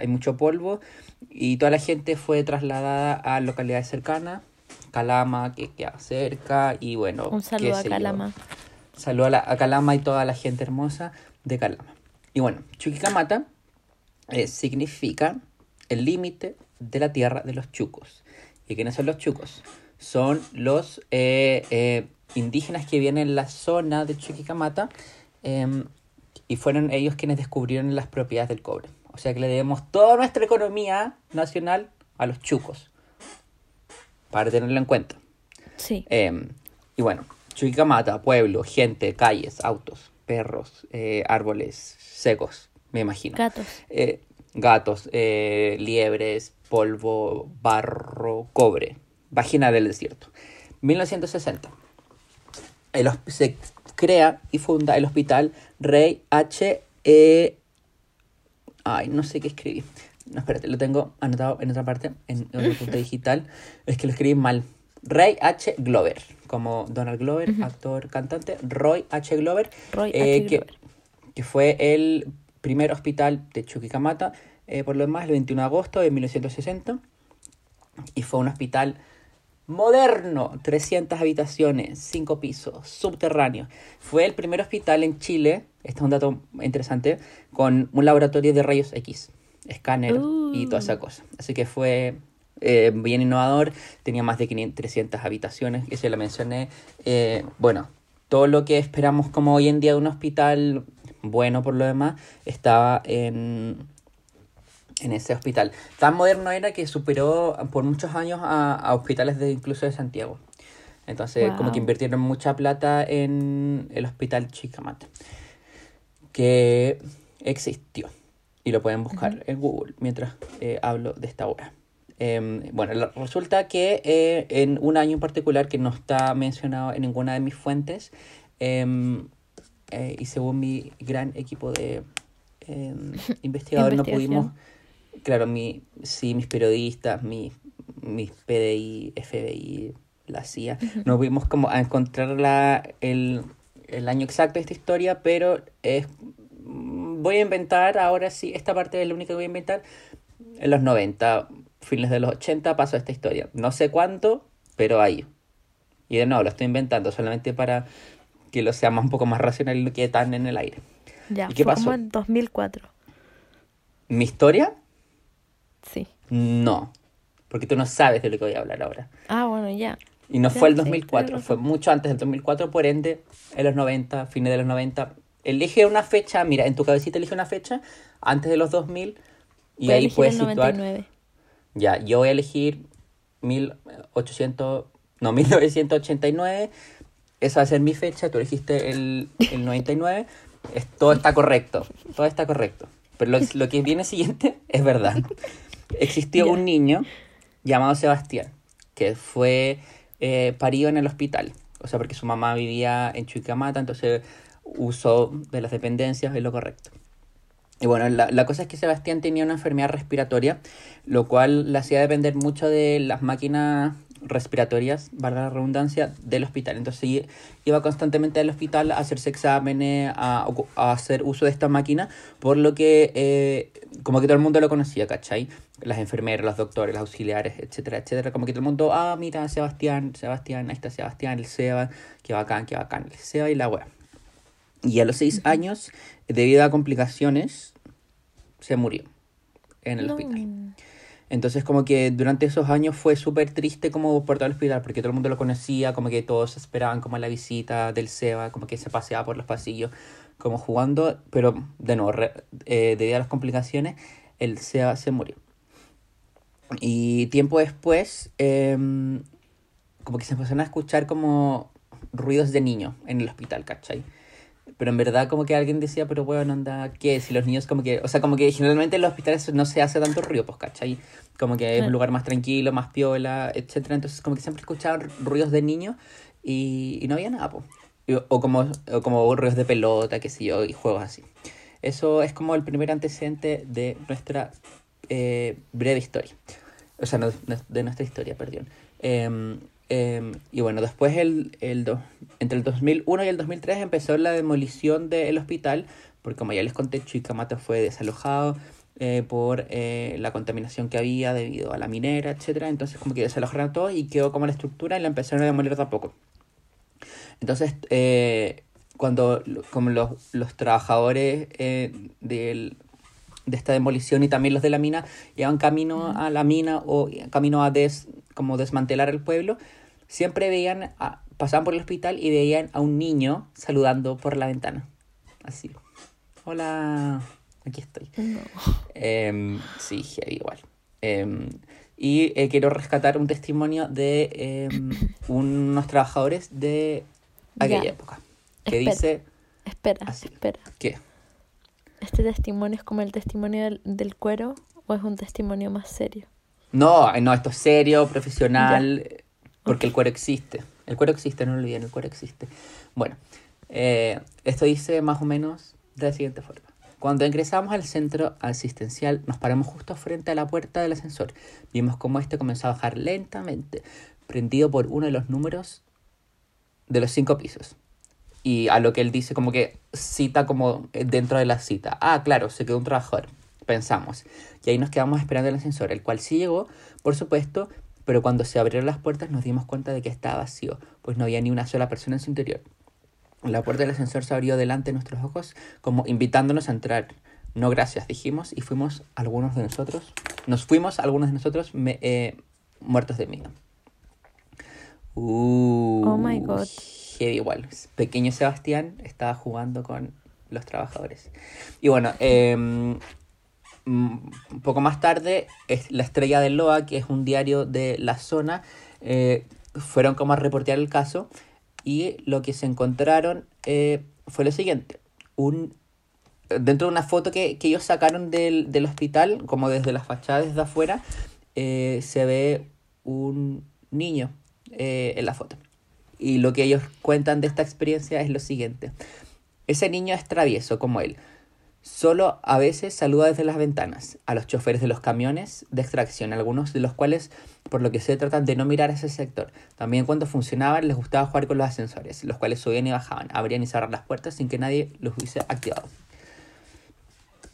hay mucho polvo y toda la gente fue trasladada a localidades cercanas, Calama, que queda cerca y bueno. un saludo a sé yo. Calama. Saludo a, la- a Calama y toda la gente hermosa de Calama. Y bueno, Chuquicamata eh, significa el límite de la tierra de los chucos. ¿Y quiénes son los chucos? Son los eh, eh, indígenas que vienen en la zona de Chuquicamata em, y fueron ellos quienes descubrieron las propiedades del cobre. O sea que le debemos toda nuestra economía nacional a los chucos. Para tenerlo en cuenta. Sí. Eh, y bueno, Chuquicamata, pueblo, gente, calles, autos, perros, eh, árboles secos, me imagino. Gatos. Eh, gatos, liebres, polvo, barro, cobre, vagina del desierto. 1960. El hos- se crea y funda el hospital Rey H. E. Ay, no sé qué escribí. No, espérate, lo tengo anotado en otra parte, en otro punto (laughs) digital. Es que lo escribí mal. Ray H. Glover, como Donald Glover, actor, cantante. Roy H. Glover, Roy eh, H. que, Glover. que fue el primer hospital de Chuquicamata, eh, por lo demás, el 21 de agosto de 1960. Y fue un hospital moderno, 300 habitaciones, 5 pisos, subterráneo. Fue el primer hospital en Chile, este es un dato interesante, con un laboratorio de rayos X, escáner y toda esa cosa. Así que fue eh, bien innovador, tenía más de 500, 300 habitaciones, eso la mencioné. Eh, bueno, todo lo que esperamos como hoy en día de un hospital bueno por lo demás, estaba en, en ese hospital. Tan moderno era que superó por muchos años a, a hospitales de incluso de Santiago. Entonces, como que Wow. invirtieron mucha plata en el hospital Chicamata, que existió. Y lo pueden buscar en Google mientras eh, hablo de esta obra. Em, bueno, resulta que eh, en un año en particular que no está mencionado en ninguna de mis fuentes, em, eh, y según mi gran equipo de em, (laughs) investigadores no pudimos, claro, mi, sí, mis periodistas, mis, mis PDI, FBI, la CIA, no pudimos como a encontrar la, el, el año exacto de esta historia, pero es, mm, voy a inventar, ahora sí, esta parte es la única que voy a inventar, en los 90, fines de los 80 pasó esta historia. No sé cuánto, pero ahí. Y de nuevo, lo estoy inventando solamente para que lo sea más, un poco más racional y no quede tan en el aire. Ya, ¿Y qué fue pasó? como en 2004. ¿Mi historia? Sí. No. Porque tú no sabes de lo que voy a hablar ahora. Ah, bueno, ya. Y no fue el sí, 2004, tienes fue mucho antes del 2004, por ende, en los 90, fines de los 90. Elige una fecha, mira, en tu cabecita elige una fecha antes de los 2000 y ahí puedes el situar. 99. Ya, yo voy a elegir 1800, no, (laughs) 1989. Esa va a ser mi fecha, tú elegiste el, el 99. Es, todo está correcto, todo está correcto. Pero lo, lo que viene siguiente (laughs) es verdad. Existió Ya. un niño llamado Sebastián, que fue eh, parido en el hospital. O sea, porque su mamá vivía en Chuicamata, entonces usó de las dependencias, es lo correcto. Y bueno, la, la cosa es que Sebastián tenía una enfermedad respiratoria, lo cual le hacía depender mucho de las máquinas respiratorias, valga la redundancia, del hospital. Entonces iba constantemente al hospital a hacerse exámenes, a, a hacer uso de esta máquina, por lo que eh, como que todo el mundo lo conocía, ¿cachai? Las enfermeras, los doctores, los auxiliares, etcétera, etcétera. Como que todo el mundo, ah, mira, Sebastián, Sebastián, ahí está Sebastián, el Seba, qué bacán, qué bacán, el Seba y la wea. Y a los seis años, debido a complicaciones, se murió en el No. hospital. Entonces como que durante esos años fue súper triste como por todo el hospital, porque todo el mundo lo conocía, como que todos esperaban como la visita del Seba, como que se paseaba por los pasillos, como jugando, pero de nuevo, re- eh, debido a las complicaciones, el Seba se murió. Y tiempo después, em, como que se empezaron a escuchar como ruidos de niño en el hospital, ¿cachai? Pero en verdad como que alguien decía, pero bueno, anda, ¿qué? Si los niños como que, o sea, como que generalmente en los hospitales no se hace tanto ruido, pues, ¿cachai? Como que es un lugar más tranquilo, más piola, etcétera. Entonces como que siempre escuchaban ruidos de niños y, y no había nada, pues. O como, o como ruidos de pelota, qué sé yo, y juegos así. Eso es como el primer antecedente de nuestra eh, breve historia. O sea, no, no- de nuestra historia, perdón. Em, em, y bueno, después, el, el do- entre el 2001 y el 2003, empezó la demolición del hospital, porque como ya les conté, Chuicamata fue desalojado eh, por eh, la contaminación que había debido a la minera, etcétera Entonces, como que desalojaron todo y quedó como la estructura y la empezaron a demoler de a poco. Entonces, eh, cuando como los, los trabajadores del, de esta demolición y también los de la mina iban camino a la mina o camino a des, como desmantelar el pueblo, siempre veían, a- pasaban por el hospital y veían a un niño saludando por la ventana. Así. Hola, aquí estoy. No. Em, sí, heavy igual. Em, y eh, quiero rescatar un testimonio de em, (coughs) unos trabajadores de aquella Ya. época. Que Espera. dice, Espera, Así. espera. ¿qué? ¿Este testimonio es como el testimonio del, del cuero o es un testimonio más serio? No, no, esto es serio, profesional, eh, porque el cuero existe. El cuero existe, no lo olviden, el cuero existe. Bueno, eh, esto dice más o menos de la siguiente forma. Cuando ingresamos al centro asistencial, nos paramos justo frente a la puerta del ascensor. Vimos cómo este comenzó a bajar lentamente, prendido por uno de los números de los cinco pisos. Y a lo que él dice, como que cita como eh, dentro de la cita. Ah, claro, se quedó un trabajador. Pensamos. Y ahí nos quedamos esperando el ascensor, el cual sí llegó, por supuesto, pero cuando se abrieron las puertas nos dimos cuenta de que estaba vacío, pues no había ni una sola persona en su interior. La puerta del ascensor se abrió delante de nuestros ojos, como invitándonos a entrar. No gracias, dijimos, y fuimos algunos de nosotros, nos fuimos algunos de nosotros me- eh, muertos de miedo. Uh, Oh my God. Heavy igual. Pequeño Sebastián estaba jugando con los trabajadores. Y bueno, em, mm, un poco más tarde, es La Estrella del Loa, que es un diario de la zona, eh, fueron como a reportear el caso y lo que se encontraron eh, fue lo siguiente. Un, dentro de una foto que, que ellos sacaron del, del hospital, como desde las fachadas desde afuera, eh, se ve un niño en la foto. Y lo que ellos cuentan de esta experiencia es lo siguiente. Ese niño es travieso como él. Solo a veces saluda desde las ventanas a los choferes de los camiones de extracción, algunos de los cuales, por lo que se tratan de no mirar ese sector. También cuando funcionaban les gustaba jugar con los ascensores, los cuales subían y bajaban, abrían y cerraban las puertas sin que nadie los hubiese activado.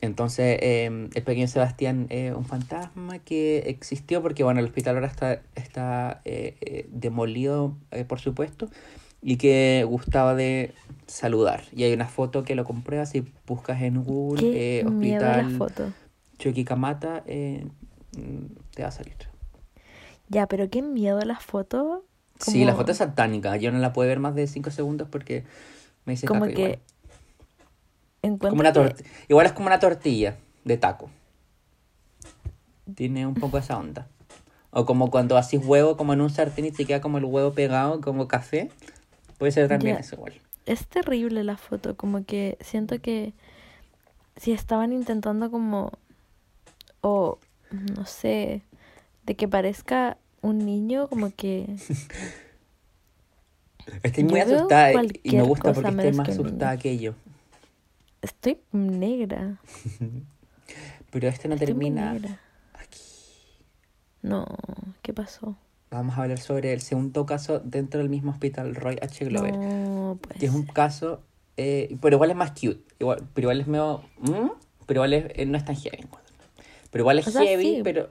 Entonces, eh, el pequeño Sebastián es un fantasma que existió porque, bueno, el hospital ahora está, está eh, eh, demolido, eh, por supuesto, y que gustaba de saludar. Y hay una foto que lo comprueba si buscas en Google eh, Hospital foto. Chuquicamata, eh, mm, te va a salir. Ya, pero qué miedo la foto. Sí, la foto es satánica. Yo no la puedo ver más de 5 segundos porque me dice Como que igual. encuentro Como una que- Igual es como una tortilla de taco. Tiene un poco esa onda. O como cuando haces huevo como en un sartén y te queda como el huevo pegado, como café. Puede ser también eso igual. Es terrible la foto, como que siento que si estaban intentando como, o no sé, de que parezca un niño, como que (laughs) Estoy muy asustada y- me gusta porque estoy más asustada que yo. Estoy negra. (laughs) Pero este no Estoy termina aquí. No, ¿qué pasó? Vamos a hablar sobre el segundo caso dentro del mismo hospital, Roy H. Glover. No, pues. que es un caso, eh, pero igual es más cute, igual, pero igual es medio, ¿mm? pero igual es, eh, no es tan heavy. Pero igual es O sea, heavy, sí. pero,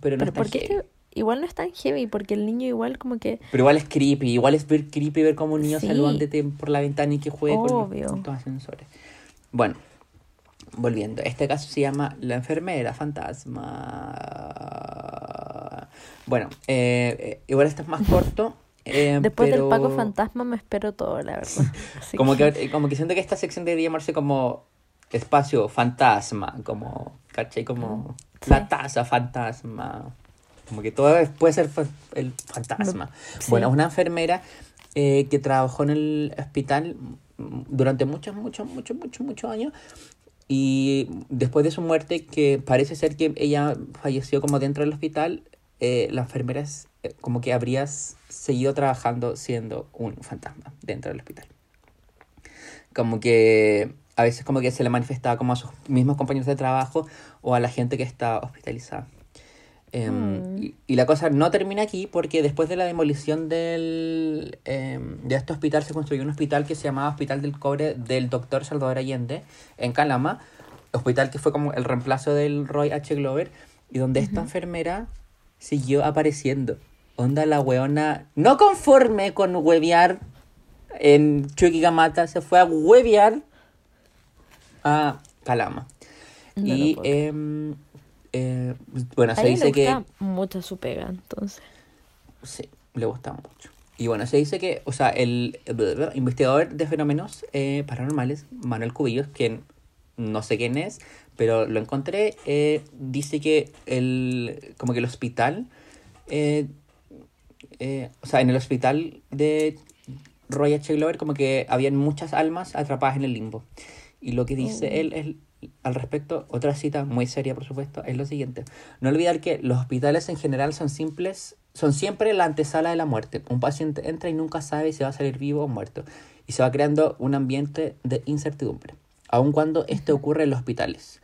pero no Pero es tan ¿por qué heavy. este- igual no es tan heavy? Porque el niño igual como que... Pero igual es creepy, igual es ver creepy ver como un niño Sí. saludándote por la ventana y que juegue con Obvio. los puntos ascensores. Bueno, volviendo, este caso se llama La enfermera fantasma. Bueno, eh, igual este es más corto. eh, Después pero... del Paco Fantasma me espero todo, la verdad. (laughs) Como que, eh, como que siento que esta sección debería llamarse como espacio fantasma, como, ¿cachai? Como Sí. la taza fantasma. Como que todo puede ser fa- el fantasma. Sí. Bueno, una enfermera eh, que trabajó en el hospital mm, durante muchos, muchos, muchos, muchos, muchos años. Y después de su muerte, que parece ser que ella falleció como dentro del hospital, eh, la enfermera es eh, como que habría seguido trabajando siendo un fantasma dentro del hospital. Como que a veces como que se le manifestaba como a sus mismos compañeros de trabajo o a la gente que está hospitalizada. Em, Mm. y, y la cosa no termina aquí porque después de la demolición del, em, de este hospital se construyó un hospital que se llamaba Hospital del Cobre del Doctor Salvador Allende en Calama, hospital que fue como el reemplazo del Roy H. Glover y donde esta enfermera siguió apareciendo. Onda la weona, no conforme con huevear en Chuquicamata, se fue a huevear a Calama. No y eh, bueno, se dice le que... gusta mucho su pega, entonces. Sí, le gusta mucho. Y bueno, se dice que, o sea, el investigador de fenómenos eh, paranormales, Manuel Cubillos, quien no sé quién es, pero lo encontré, eh, dice que el, como que el hospital, eh, o sea, en el hospital de Roy H. Glover, como que habían muchas almas atrapadas en el limbo. Y lo que dice Oh. él es, al respecto, otra cita muy seria, por supuesto, es lo siguiente. No olvidar que los hospitales en general son simples, son siempre la antesala de la muerte. Un paciente entra y nunca sabe si va a salir vivo o muerto. Y se va creando un ambiente de incertidumbre, aun cuando esto ocurre en los hospitales.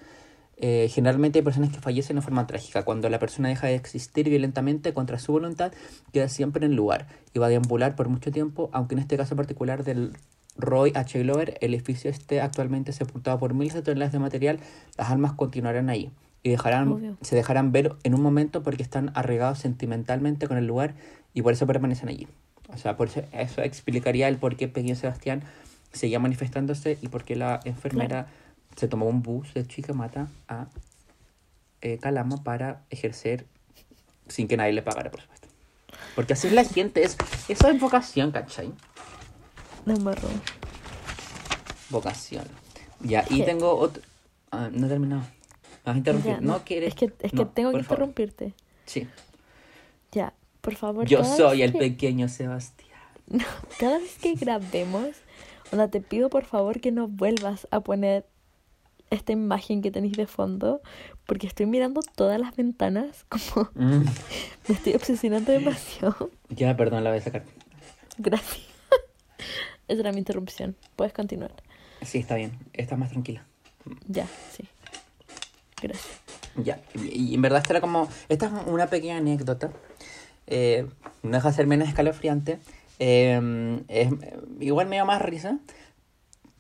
Eh, generalmente hay personas que fallecen de forma trágica. Cuando la persona deja de existir violentamente contra su voluntad, queda siempre en el lugar y va a deambular por mucho tiempo, aunque en este caso particular del Roy H. Glover, el edificio esté actualmente sepultado por miles de toneladas de material, las almas continuarán ahí y dejarán, Obvio. se dejarán ver en un momento porque están arraigados sentimentalmente con el lugar y por eso permanecen allí. O sea, por eso, eso explicaría el por qué Pequeño Sebastián seguía manifestándose y por qué la enfermera se tomó un bus de Chicamata a eh, Calama para ejercer sin que nadie le pagara, por supuesto. Porque así es la gente, es, eso es vocación, ¿cachai? Embarró. Vocación. Ya, y ¿Qué? tengo otro... ah, no he terminado. ¿Me vas a interrumpir? Ya, no, quieres... Es que, es que No, tengo que favor. interrumpirte. Sí. Ya, por favor. Yo soy el que- pequeño Sebastián. (laughs) No, cada vez que grabemos, onda, te pido por favor que no vuelvas a poner esta imagen que tenéis de fondo, porque estoy mirando todas las ventanas, como (laughs) Mm, (laughs) me estoy obsesionando demasiado. Ya, perdón, la voy a sacar. Gracias. Esa era mi interrupción. Puedes continuar. Sí, está bien. Estás más tranquila. Ya, sí. Gracias. Ya, y en verdad esta era como, esta es una pequeña anécdota, eh, no deja de ser menos escalofriante, eh, es igual me dio más risa,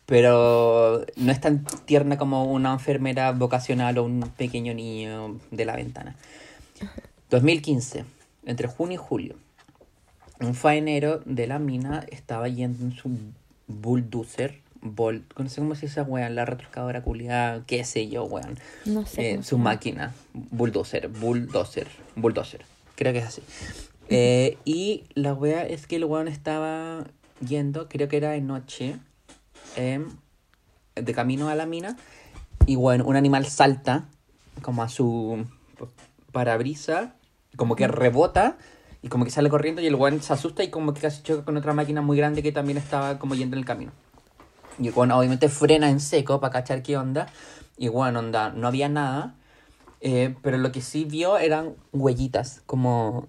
Pero no es tan tierna como una enfermera vocacional o un pequeño niño de la ventana. 2015, entre junio y julio, un faenero de la mina estaba yendo en su bulldozer, bol, no sé cómo se dice, weón, la retroscadora culiada, qué sé yo, weón. No sé. Eh, su máquina, bulldozer, bulldozer, bulldozer, creo que es así. Eh, y la wea es que el weón estaba yendo, creo que era de noche, em, de camino a la mina, y bueno, un animal salta como a su parabrisa, como que rebota, y como que sale corriendo, y el weón se asusta y como que casi choca con otra máquina muy grande que también estaba como yendo en el camino. Y bueno, obviamente frena en seco para cachar qué onda. Y bueno, onda, no había nada. eh, pero lo que sí vio eran huellitas, como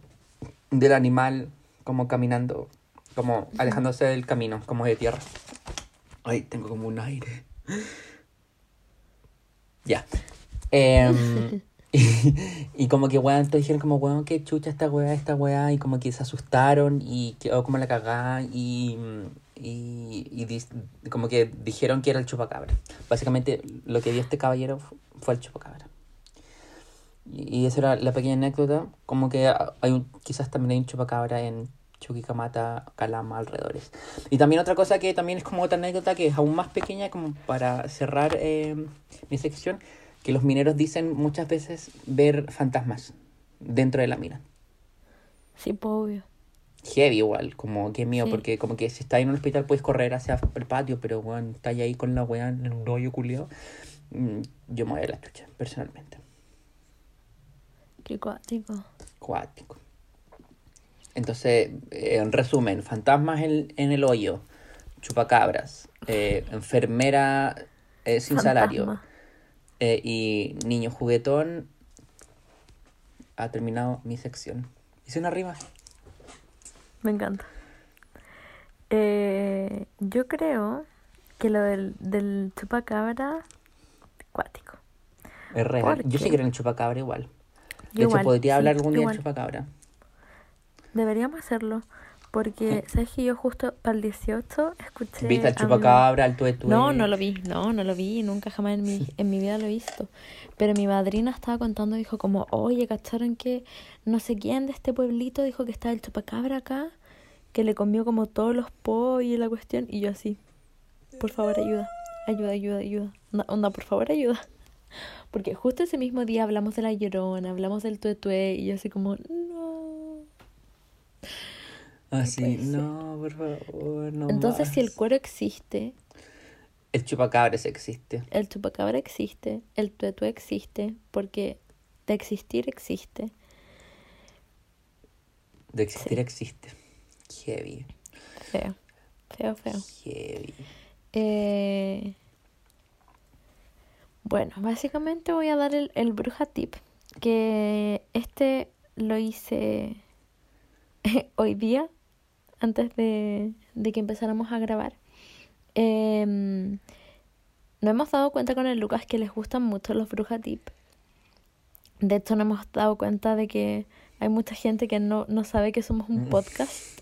del animal, como caminando, como alejándose del camino, como de tierra. Ay, tengo como un aire. Ya. (laughs) Em, y, (laughs) y como que, weón, te dijeron como, weón, qué chucha esta weá, esta weá, y como que se asustaron y quedó como la cagada y, y, y como que dijeron que era el chupacabra. Básicamente lo que vio este caballero fu- fue el chupacabra. Y, y esa era la pequeña anécdota, como que hay un, quizás también hay un chupacabra en Chuquicamata, Calama, alrededores. Y también otra cosa que también es como otra anécdota que es aún más pequeña, como para cerrar eh, mi sección, que los mineros dicen muchas veces ver fantasmas dentro de la mina. Sí, pues obvio. Heavy igual, como que mío, Sí. porque como que si estás en un hospital puedes correr hacia el patio, pero bueno, estás ahí con la weá en un rollo culiao. mm, Yo me voy a la chucha, personalmente. Qué cuático. Cuático. Entonces, eh, en resumen, fantasmas en, en el hoyo, chupacabras, eh, enfermera eh, sin salario. Eh, y niño juguetón. Ha terminado mi sección. Hice una rima. Me encanta. Eh, yo creo que lo del, del chupacabra, cuático. Es real. ¿Por Yo sí creo en el chupacabra igual. De Igual, hecho, podría sí, hablar algún día del chupacabra. Deberíamos hacerlo. Porque, ¿sabes que yo justo para el 18 escuché. ¿Viste al chupacabra, al tuetue? No, no lo vi, no, no lo vi, nunca jamás en mi, en mi vida lo he visto. Pero mi madrina estaba contando, dijo como, oye, ¿cacharon que no sé quién de este pueblito dijo que estaba el chupacabra acá? Que le comió como todos los pollos y la cuestión. Y yo así, por favor, ayuda, ayuda, ayuda, ayuda. Onda, onda, por favor, ayuda. (laughs) Porque justo ese mismo día hablamos de la llorona, hablamos del tuetue y yo así como, no. Ah, sí. puede ser. No, por favor, no Entonces, si el cuero existe, El chupacabra sí existe. El chupacabra existe, el tuetue existe, porque de existir existe. De existir Sí. existe. Heavy. Feo, feo, feo. Heavy. Eh, bueno, básicamente voy a dar el, el bruja tip, que este lo hice (laughs) hoy día, antes de, de que empezáramos a grabar. Em, nos hemos dado cuenta con el Lucas que les gustan mucho los bruja tip. De hecho, nos hemos dado cuenta de que hay mucha gente que no, no sabe que somos un podcast.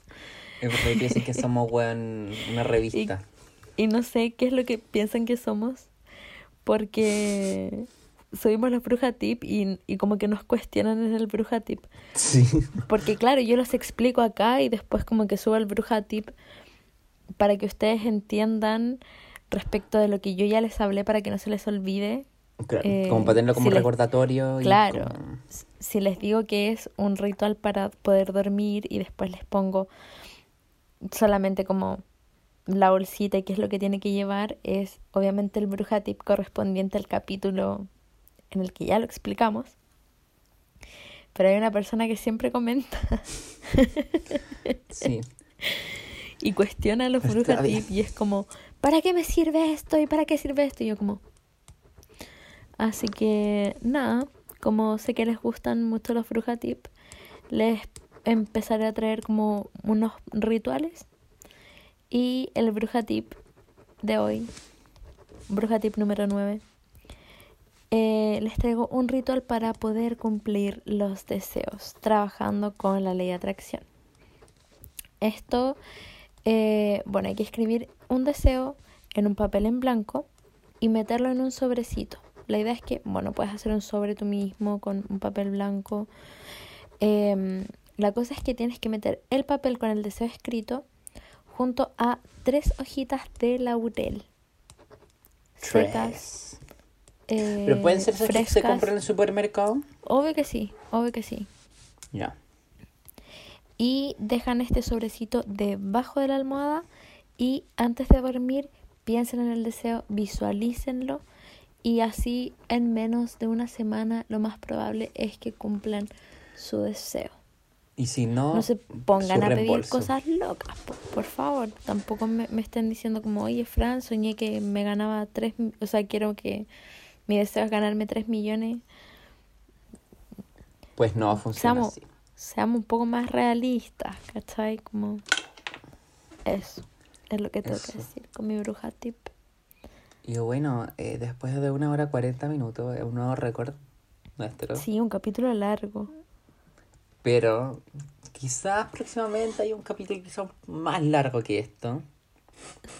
Es porque piensan que (laughs) somos, weón, una revista. Y no sé qué es lo que piensan que somos, porque subimos los bruja tip y, y como que nos cuestionan en el bruja tip. Sí. Porque claro, yo los explico acá y después como que subo el bruja tip para que ustedes entiendan respecto de lo que yo ya les hablé para que no se les olvide. Claro, Eh, como para tenerlo como si les- recordatorio. y Claro. como- Si les digo que es un ritual para poder dormir y después les pongo solamente como la bolsita y qué es lo que tiene que llevar, es obviamente el bruja tip correspondiente al capítulo en el que ya lo explicamos. Pero hay una persona que siempre comenta Sí. (laughs) y cuestiona los Está bruja bien. tip y es como, ¿para qué me sirve esto? ¿Y para qué sirve esto? Y yo como... Así que nada, como sé que les gustan mucho los bruja tip, les empezaré a traer como unos rituales. Y el bruja tip de hoy, bruja tip número 9, eh, les traigo un ritual para poder cumplir los deseos, trabajando con la ley de atracción. Esto, eh, bueno, hay que escribir un deseo en un papel en blanco y meterlo en un sobrecito. La idea es que, bueno, puedes hacer un sobre tú mismo con un papel blanco. Em, la cosa es que tienes que meter el papel con el deseo escrito junto a tres hojitas de laurel secas. Eh, Pero pueden ser esas que se compran en el supermercado. Obvio que sí, obvio que sí. Ya. y dejan este sobrecito debajo de la almohada y antes de dormir piensen en el deseo, visualícenlo y así en menos de una semana lo más probable es que cumplan su deseo. Y si no, No se pongan a pedir cosas locas, po- por, favor. Tampoco me, me estén diciendo como, oye, Fran, soñé que me ganaba tres, o sea, quiero que mi deseo es ganarme tres millones. Pues no funciona Seamos, así. seamos un poco más realistas, ¿cachai? Como eso es lo que tengo Eso. que decir con mi bruja tip. Y bueno, eh, después de una hora 40 minutos, un nuevo récord nuestro. Sí, un capítulo largo. Pero quizás próximamente hay un capítulo quizás más largo que esto.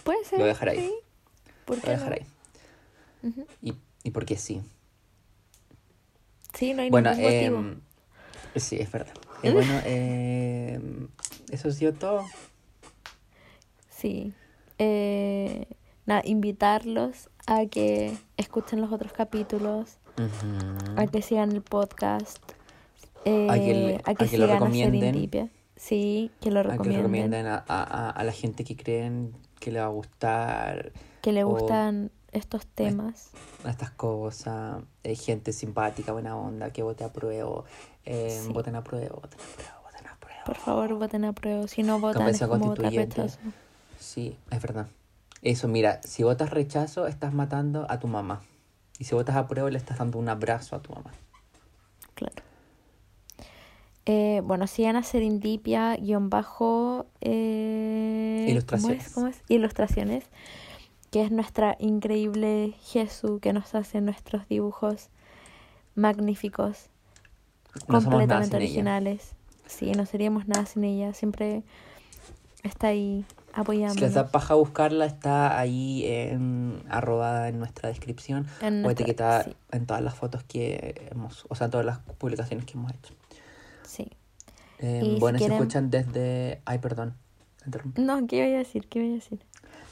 Puede ser. Lo voy a dejar ahí. sí. ¿Por Lo qué voy a dejar no? ahí. Ujú. Y, y porque sí. Sí, no hay Bueno, ningún motivo. em, sí, es verdad. Eh, bueno, (laughs) em, eso ha sido todo. Sí. Eh, nada, invitarlos a que escuchen los otros capítulos, Ujú. a que sigan el podcast, eh, A que a que a que lo sigan a recomienden. Sí, que lo A que recomienden. recomienden a, a- a- a la gente que creen que le va a gustar Que le o gustan estos temas. estas cosas. Hay gente simpática, buena onda, que vote a prueba. Eh, Sí. Voten a prueba, voten a prueba, voten a prueba. Por favor, voten a prueba. Si no votan, es como votar rechazo. Sí, es verdad. Eso, mira, si votas rechazo, estás matando a tu mamá. Y si votas a prueba, le estás dando un abrazo a tu mamá. Claro. Eh, bueno, sigan a Serendipia, guion bajo. Eh, Ilustraciones. ¿Cómo es? ¿Cómo es? Ilustraciones. Que es nuestra increíble Jesús que nos hace nuestros dibujos magníficos, No completamente originales. Sí, no seríamos nada sin ella. Siempre está ahí Si apoyándonos. les da paja buscarla, está ahí en, arrobada en nuestra descripción En o etiquetada sí. en todas las fotos que hemos, o sea, en todas las publicaciones que hemos hecho. Sí. Eh, Y si bueno, si quieren- escuchan desde... Ay, perdón. No, ¿qué iba a decir? ¿Qué iba a decir?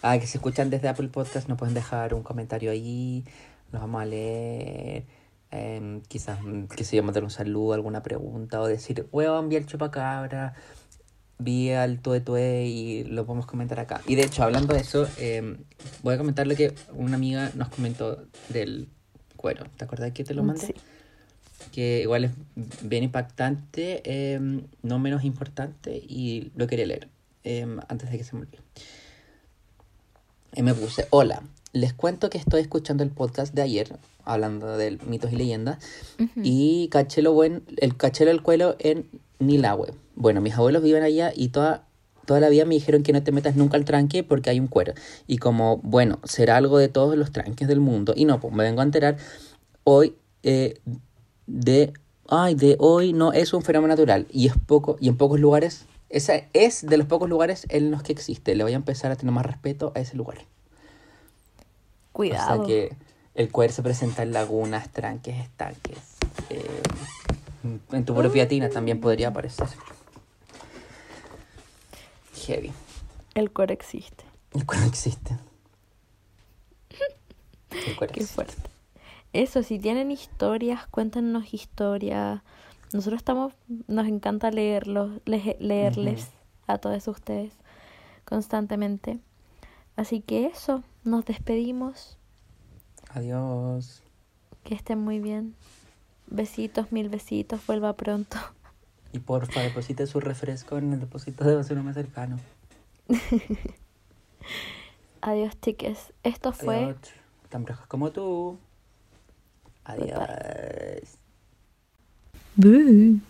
Ah, que si escuchan desde Apple Podcast nos pueden dejar un comentario ahí, los vamos a leer, em, quizás, mm, sé yo, mandar un saludo, alguna pregunta, o decir, weón, vi el chupacabra, vi al tue tue y lo podemos comentar acá. Y de hecho, hablando de eso, em, voy a comentar lo que una amiga nos comentó del cuero. ¿Te acuerdas que te lo mandé? Sí. que igual es bien impactante, eh, no menos importante, y lo quería leer eh, antes de que se me olvide. Y me puse, hola, les cuento que estoy escuchando el podcast de ayer, hablando de mitos y leyendas, y caché lo buen, el caché el cuelo en Nilahue. Bueno, mis abuelos viven allá y toda, toda la vida me dijeron que no te metas nunca al tranque porque hay un cuero. Y como, bueno, será algo de todos los tranques del mundo. Y no, pues me vengo a enterar hoy eh, de, ay, de hoy no es un fenómeno natural. Y es poco, y en pocos lugares, esa es de los pocos lugares en los que existe. Le voy a empezar a tener más respeto a ese lugar. Cuidado. O sea que el cuero se presenta en lagunas, tranques, estanques. eh, en tu propia tina también podría aparecer. Heavy. El cuero existe. El cuero existe. El cuero (laughs) Qué existe. fuerte. Eso, si tienen historias, cuéntanos historias. Nosotros estamos, nos encanta leerlos, le- leerles a todos ustedes constantemente. Así que eso, nos despedimos. Adiós. Que estén muy bien. Besitos, mil besitos. Vuelva pronto. Y porfa, deposite su refresco en el depósito de basura más cercano. (laughs) Adiós, chiques. Esto fue Adiós. Tan brujos como tú. Bye, bye. Boo.